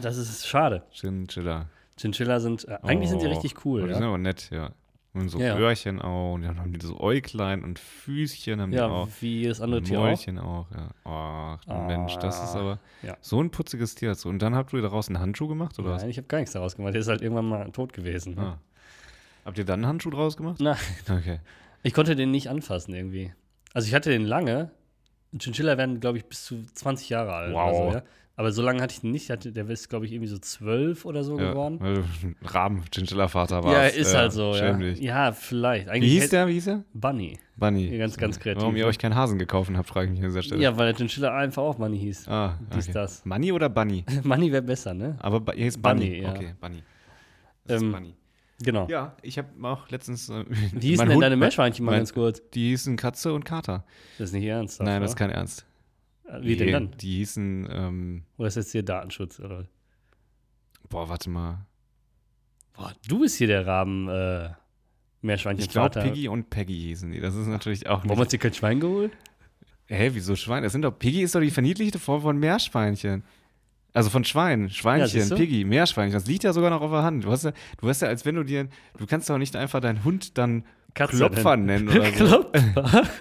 S2: das ist schade.
S1: Chinchilla.
S2: Chinchilla sind, äh, eigentlich sind die
S1: Oh.
S2: richtig cool,
S1: Oh, die sind
S2: ja.
S1: aber nett, ja. Und so
S2: Ja.
S1: Öhrchen auch. Und dann haben die so Äuglein und Füßchen haben die
S2: Ja,
S1: auch.
S2: wie jedes andere Tier auch.
S1: Mäulchen auch. ja. Ach,
S2: Ah,
S1: Mensch, das ist aber
S2: ja.
S1: so ein putziges Tier. dazu. Und dann habt ihr daraus einen Handschuh gemacht, oder
S2: Nein, ich habe gar nichts daraus gemacht. Der ist halt irgendwann mal tot gewesen.
S1: was?
S2: Ne?
S1: Ah. Habt ihr dann einen Handschuh draus gemacht?
S2: Nein,
S1: Okay.
S2: ich konnte den nicht anfassen irgendwie. Also ich hatte den lange. Chinchilla werden, glaube ich, bis zu 20 Jahre alt.
S1: Wow.
S2: So, ja? Aber so lange hatte ich den nicht. Hatte, der ist, glaube ich, irgendwie so 12 oder so
S1: Ja,
S2: geworden.
S1: ein Raben-Chinchilla-Vater warst.
S2: Ja, ist halt so, ja.
S1: schäm dich.
S2: Ja, vielleicht.
S1: Wie
S2: Eigentlich
S1: hieß
S2: hätte-
S1: der? Wie hieß der?
S2: Bunny.
S1: Bunny.
S2: Ja, ganz, ganz kreativ,
S1: Warum ihr
S2: ne?
S1: euch keinen Hasen gekauft habt, frage ich mich an dieser Stelle.
S2: Ja, weil der Chinchilla einfach auch Bunny hieß.
S1: Ah,
S2: Dies,
S1: okay.
S2: das.
S1: Bunny oder Bunny?
S2: Bunny wäre besser, ne?
S1: Aber hier ist Bunny.
S2: Bunny, ja.
S1: Okay, Bunny. Das
S2: Ähm,
S1: ist Bunny.
S2: Genau.
S1: Ja, ich habe auch letztens. Äh,
S2: Wie hießen denn
S1: Hund-
S2: deine Meerschweinchen mal
S1: mein-
S2: ganz kurz?
S1: Die hießen Katze und Kater.
S2: Das ist nicht ernst.
S1: Nein, das ist kein Ernst.
S2: Wie denn
S1: Nee,
S2: dann?
S1: Die hießen, ähm,
S2: Oder ist jetzt hier Datenschutz? Oder?
S1: boah, warte mal.
S2: Boah, du bist hier der Raben äh, Meerschweinchen
S1: Ich glaube. Piggy und Peggy hießen die. Das ist natürlich auch
S2: Warum hat sie kein Schwein geholt?
S1: Hä, wieso Schwein? Das sind doch, Piggy ist doch die verniedlichte Form von Meerschweinchen. Also von Schwein, Schweinchen,
S2: du?
S1: Piggy, Meerschweinchen. Das liegt ja sogar noch auf der Hand. Du hast ja, du hast ja, als wenn du dir, du kannst doch nicht einfach deinen Hund dann
S2: Katze
S1: Klopfer nennen oder so.
S2: Klopfer?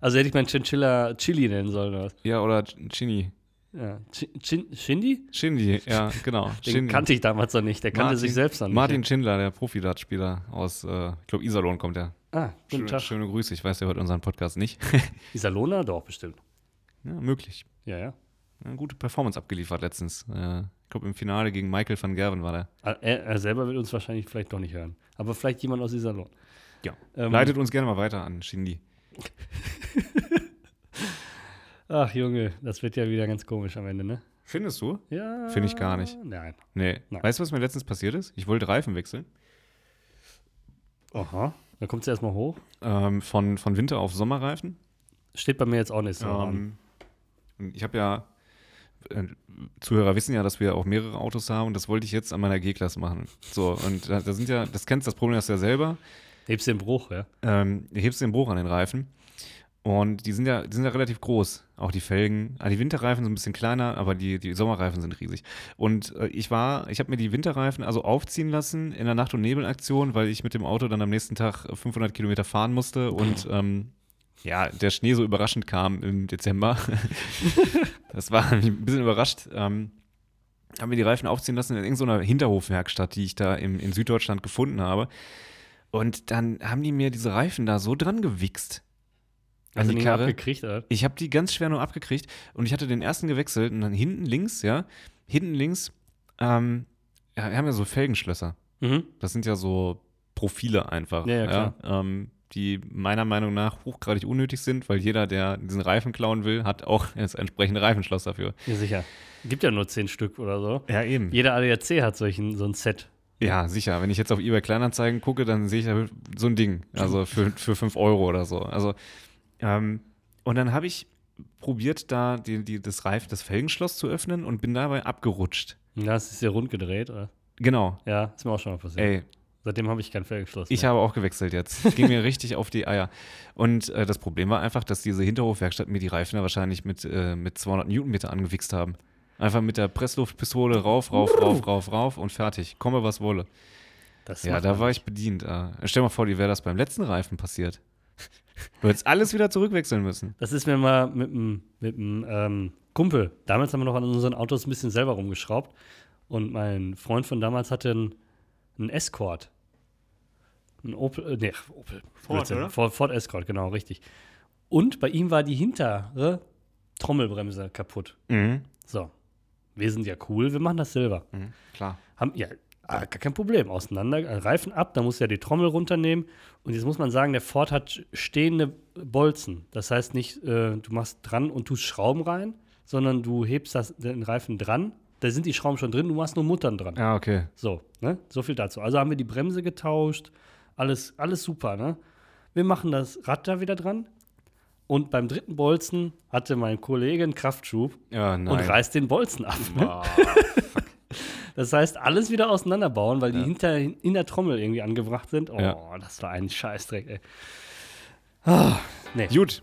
S2: also hätte ich meinen Chinchilla Chili nennen sollen. Oder was?
S1: Ja, oder Chini.
S2: Ja. Chin, Shindy?
S1: Shindy, ja, genau.
S2: Den
S1: Shindy.
S2: kannte ich damals noch nicht. Der kannte
S1: Martin-
S2: sich selbst noch nicht.
S1: Martin Schindler, der Profi-Dartspieler aus, äh, ich glaube, Iserlohn kommt er.
S2: Ah, guten
S1: Schöne,
S2: Tag.
S1: schöne Grüße. Ich weiß, der hört unseren Podcast nicht.
S2: Isalona? Doch, bestimmt.
S1: ja, möglich.
S2: Ja, ja.
S1: Eine gute Performance abgeliefert letztens. Äh, ich glaube, im Finale gegen Michael van Gerven war der.
S2: Ah, Er, er selber wird uns wahrscheinlich vielleicht doch nicht hören. Aber vielleicht jemand aus Iserlohn.
S1: Ja.
S2: Ähm,
S1: Leitet uns gerne mal weiter an, Shindy.
S2: Ach, Junge, das wird ja wieder ganz komisch am Ende, ne?
S1: Findest du?
S2: Ja.
S1: Finde ich gar nicht.
S2: Nein.
S1: Nee.
S2: Nein.
S1: Weißt du, was mir letztens passiert ist? Ich wollte Reifen wechseln.
S2: Aha. Dann kommt sie erstmal hoch.
S1: Ähm, von, von Winter auf Sommerreifen.
S2: Steht bei mir jetzt auch nicht so.
S1: Ähm, ich habe ja, äh, Zuhörer wissen ja, dass wir auch mehrere Autos haben und das wollte ich jetzt an meiner G-Klasse machen. So, und da, da sind ja, das kennst das Problem hast du ja selber.
S2: Hebst den Bruch, ja?
S1: Ähm, du hebst den Bruch an den Reifen. Und die sind ja, die sind ja relativ groß, auch die Felgen. Ah, die Winterreifen sind ein bisschen kleiner, aber die, die Sommerreifen sind riesig. Und äh, ich war, ich habe mir die Winterreifen also aufziehen lassen in der Nacht- und Nebelaktion, weil ich mit dem Auto dann am nächsten Tag 500 Kilometer fahren musste und ähm, ja, der Schnee so überraschend kam im Dezember. das war ein bisschen überrascht. Ähm, haben wir die Reifen aufziehen lassen in irgendeiner Hinterhofwerkstatt, die ich da im, in Süddeutschland gefunden habe. Und dann haben die mir diese Reifen da so dran gewichst.
S2: Du
S1: die Karre.
S2: abgekriegt, oder?
S1: Ich habe die ganz schwer nur abgekriegt und ich hatte den ersten gewechselt und dann hinten links, ja, hinten links, ähm, ja, wir haben ja so Felgenschlösser.
S2: Mhm.
S1: Das sind ja so Profile einfach.
S2: Ja, ja, klar.
S1: Ähm, die meiner Meinung nach hochgradig unnötig sind, weil jeder, der diesen Reifen klauen will, hat auch das entsprechende Reifenschloss dafür.
S2: Ja, sicher. Gibt ja nur zehn Stück oder so.
S1: Ja, eben.
S2: Jeder ADAC hat solchen, so ein Set.
S1: Ja, sicher. Wenn ich jetzt auf eBay Kleinanzeigen gucke, dann sehe ich da so ein Ding. Also für, für 5 Euro oder so. Also, ähm, und dann habe ich probiert, da die, die, das Reif, das Felgenschloss zu öffnen und bin dabei abgerutscht.
S2: Ja, es ist ja rund gedreht, oder?
S1: Genau.
S2: Ja, ist mir auch schon mal passiert.
S1: Ey,
S2: Seitdem habe ich kein Felgenschloss
S1: ich
S2: mehr.
S1: habe auch gewechselt jetzt. Ging mir richtig auf die Eier. Und äh, das Problem war einfach, dass diese Hinterhofwerkstatt mir die Reifen ja wahrscheinlich mit, äh, mit 200 Newtonmeter angewichst haben. Einfach mit der Pressluftpistole rauf, rauf, rauf, rauf, rauf und fertig. Komme, was wolle.
S2: Das
S1: Ja, da war
S2: nicht.
S1: ich bedient. Äh, stell mal vor, dir wäre das beim letzten Reifen passiert. Du hättest alles wieder zurückwechseln müssen.
S2: Das ist mir mal mit einem mit ähm, Kumpel. Damals haben wir noch an unseren Autos ein bisschen selber rumgeschraubt. Und mein Freund von damals hatte einen, einen Escort. Ein Opel, äh, nee, Opel.
S1: Ford, oder?
S2: Ford, Ford Escort, genau, richtig. Und bei ihm war die hintere Trommelbremse kaputt.
S1: Mhm.
S2: So. Wir sind ja cool, wir machen das selber.
S1: Mhm. Klar.
S2: Haben, ja, ah, gar kein Problem. Auseinander, äh, Reifen ab, da muss ja die Trommel runternehmen. Und jetzt muss man sagen, der Ford hat stehende Bolzen. Das heißt nicht, äh, du machst dran und tust Schrauben rein, sondern du hebst das, den Reifen dran. Da sind die Schrauben schon drin, du machst nur Muttern dran.
S1: Ja, okay.
S2: So, ne? So viel dazu. Also haben wir die Bremse getauscht. Alles, alles super, ne? Wir machen das Rad da wieder dran. Und beim dritten Bolzen hatte mein Kollege einen Kraftschub
S1: Ja, nein.
S2: und reißt den Bolzen ab. Ne?
S1: Ah,
S2: Das heißt, alles wieder auseinanderbauen, weil die hinter, in der Trommel irgendwie angebracht sind. Oh,
S1: Ja.
S2: das war ein Scheißdreck, ey. Ah, nee.
S1: Gut.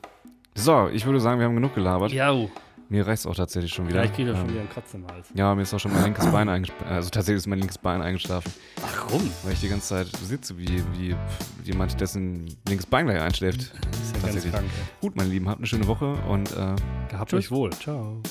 S1: So, ich würde sagen, wir haben genug gelabert.
S2: Ja, uh,
S1: Mir reicht es auch tatsächlich schon wieder.
S2: vielleicht kriegt er schon
S1: Ähm,
S2: wieder einen Kratz im Hals.
S1: Ja, mir ist auch schon mein linkes Bein eingeschlafen. Also tatsächlich ist mein linkes Bein eingeschlafen,
S2: Ach, rum.
S1: weil ich die ganze Zeit sitze wie, wie jemand, dessen linkes Bein gleich einschläft.
S2: Ist ja ganz
S1: Tatsächlich.
S2: krank, ey.
S1: Gut, meine Lieben, habt eine schöne Woche und äh,
S2: Gehabt
S1: Tschüss.
S2: euch wohl. Ciao.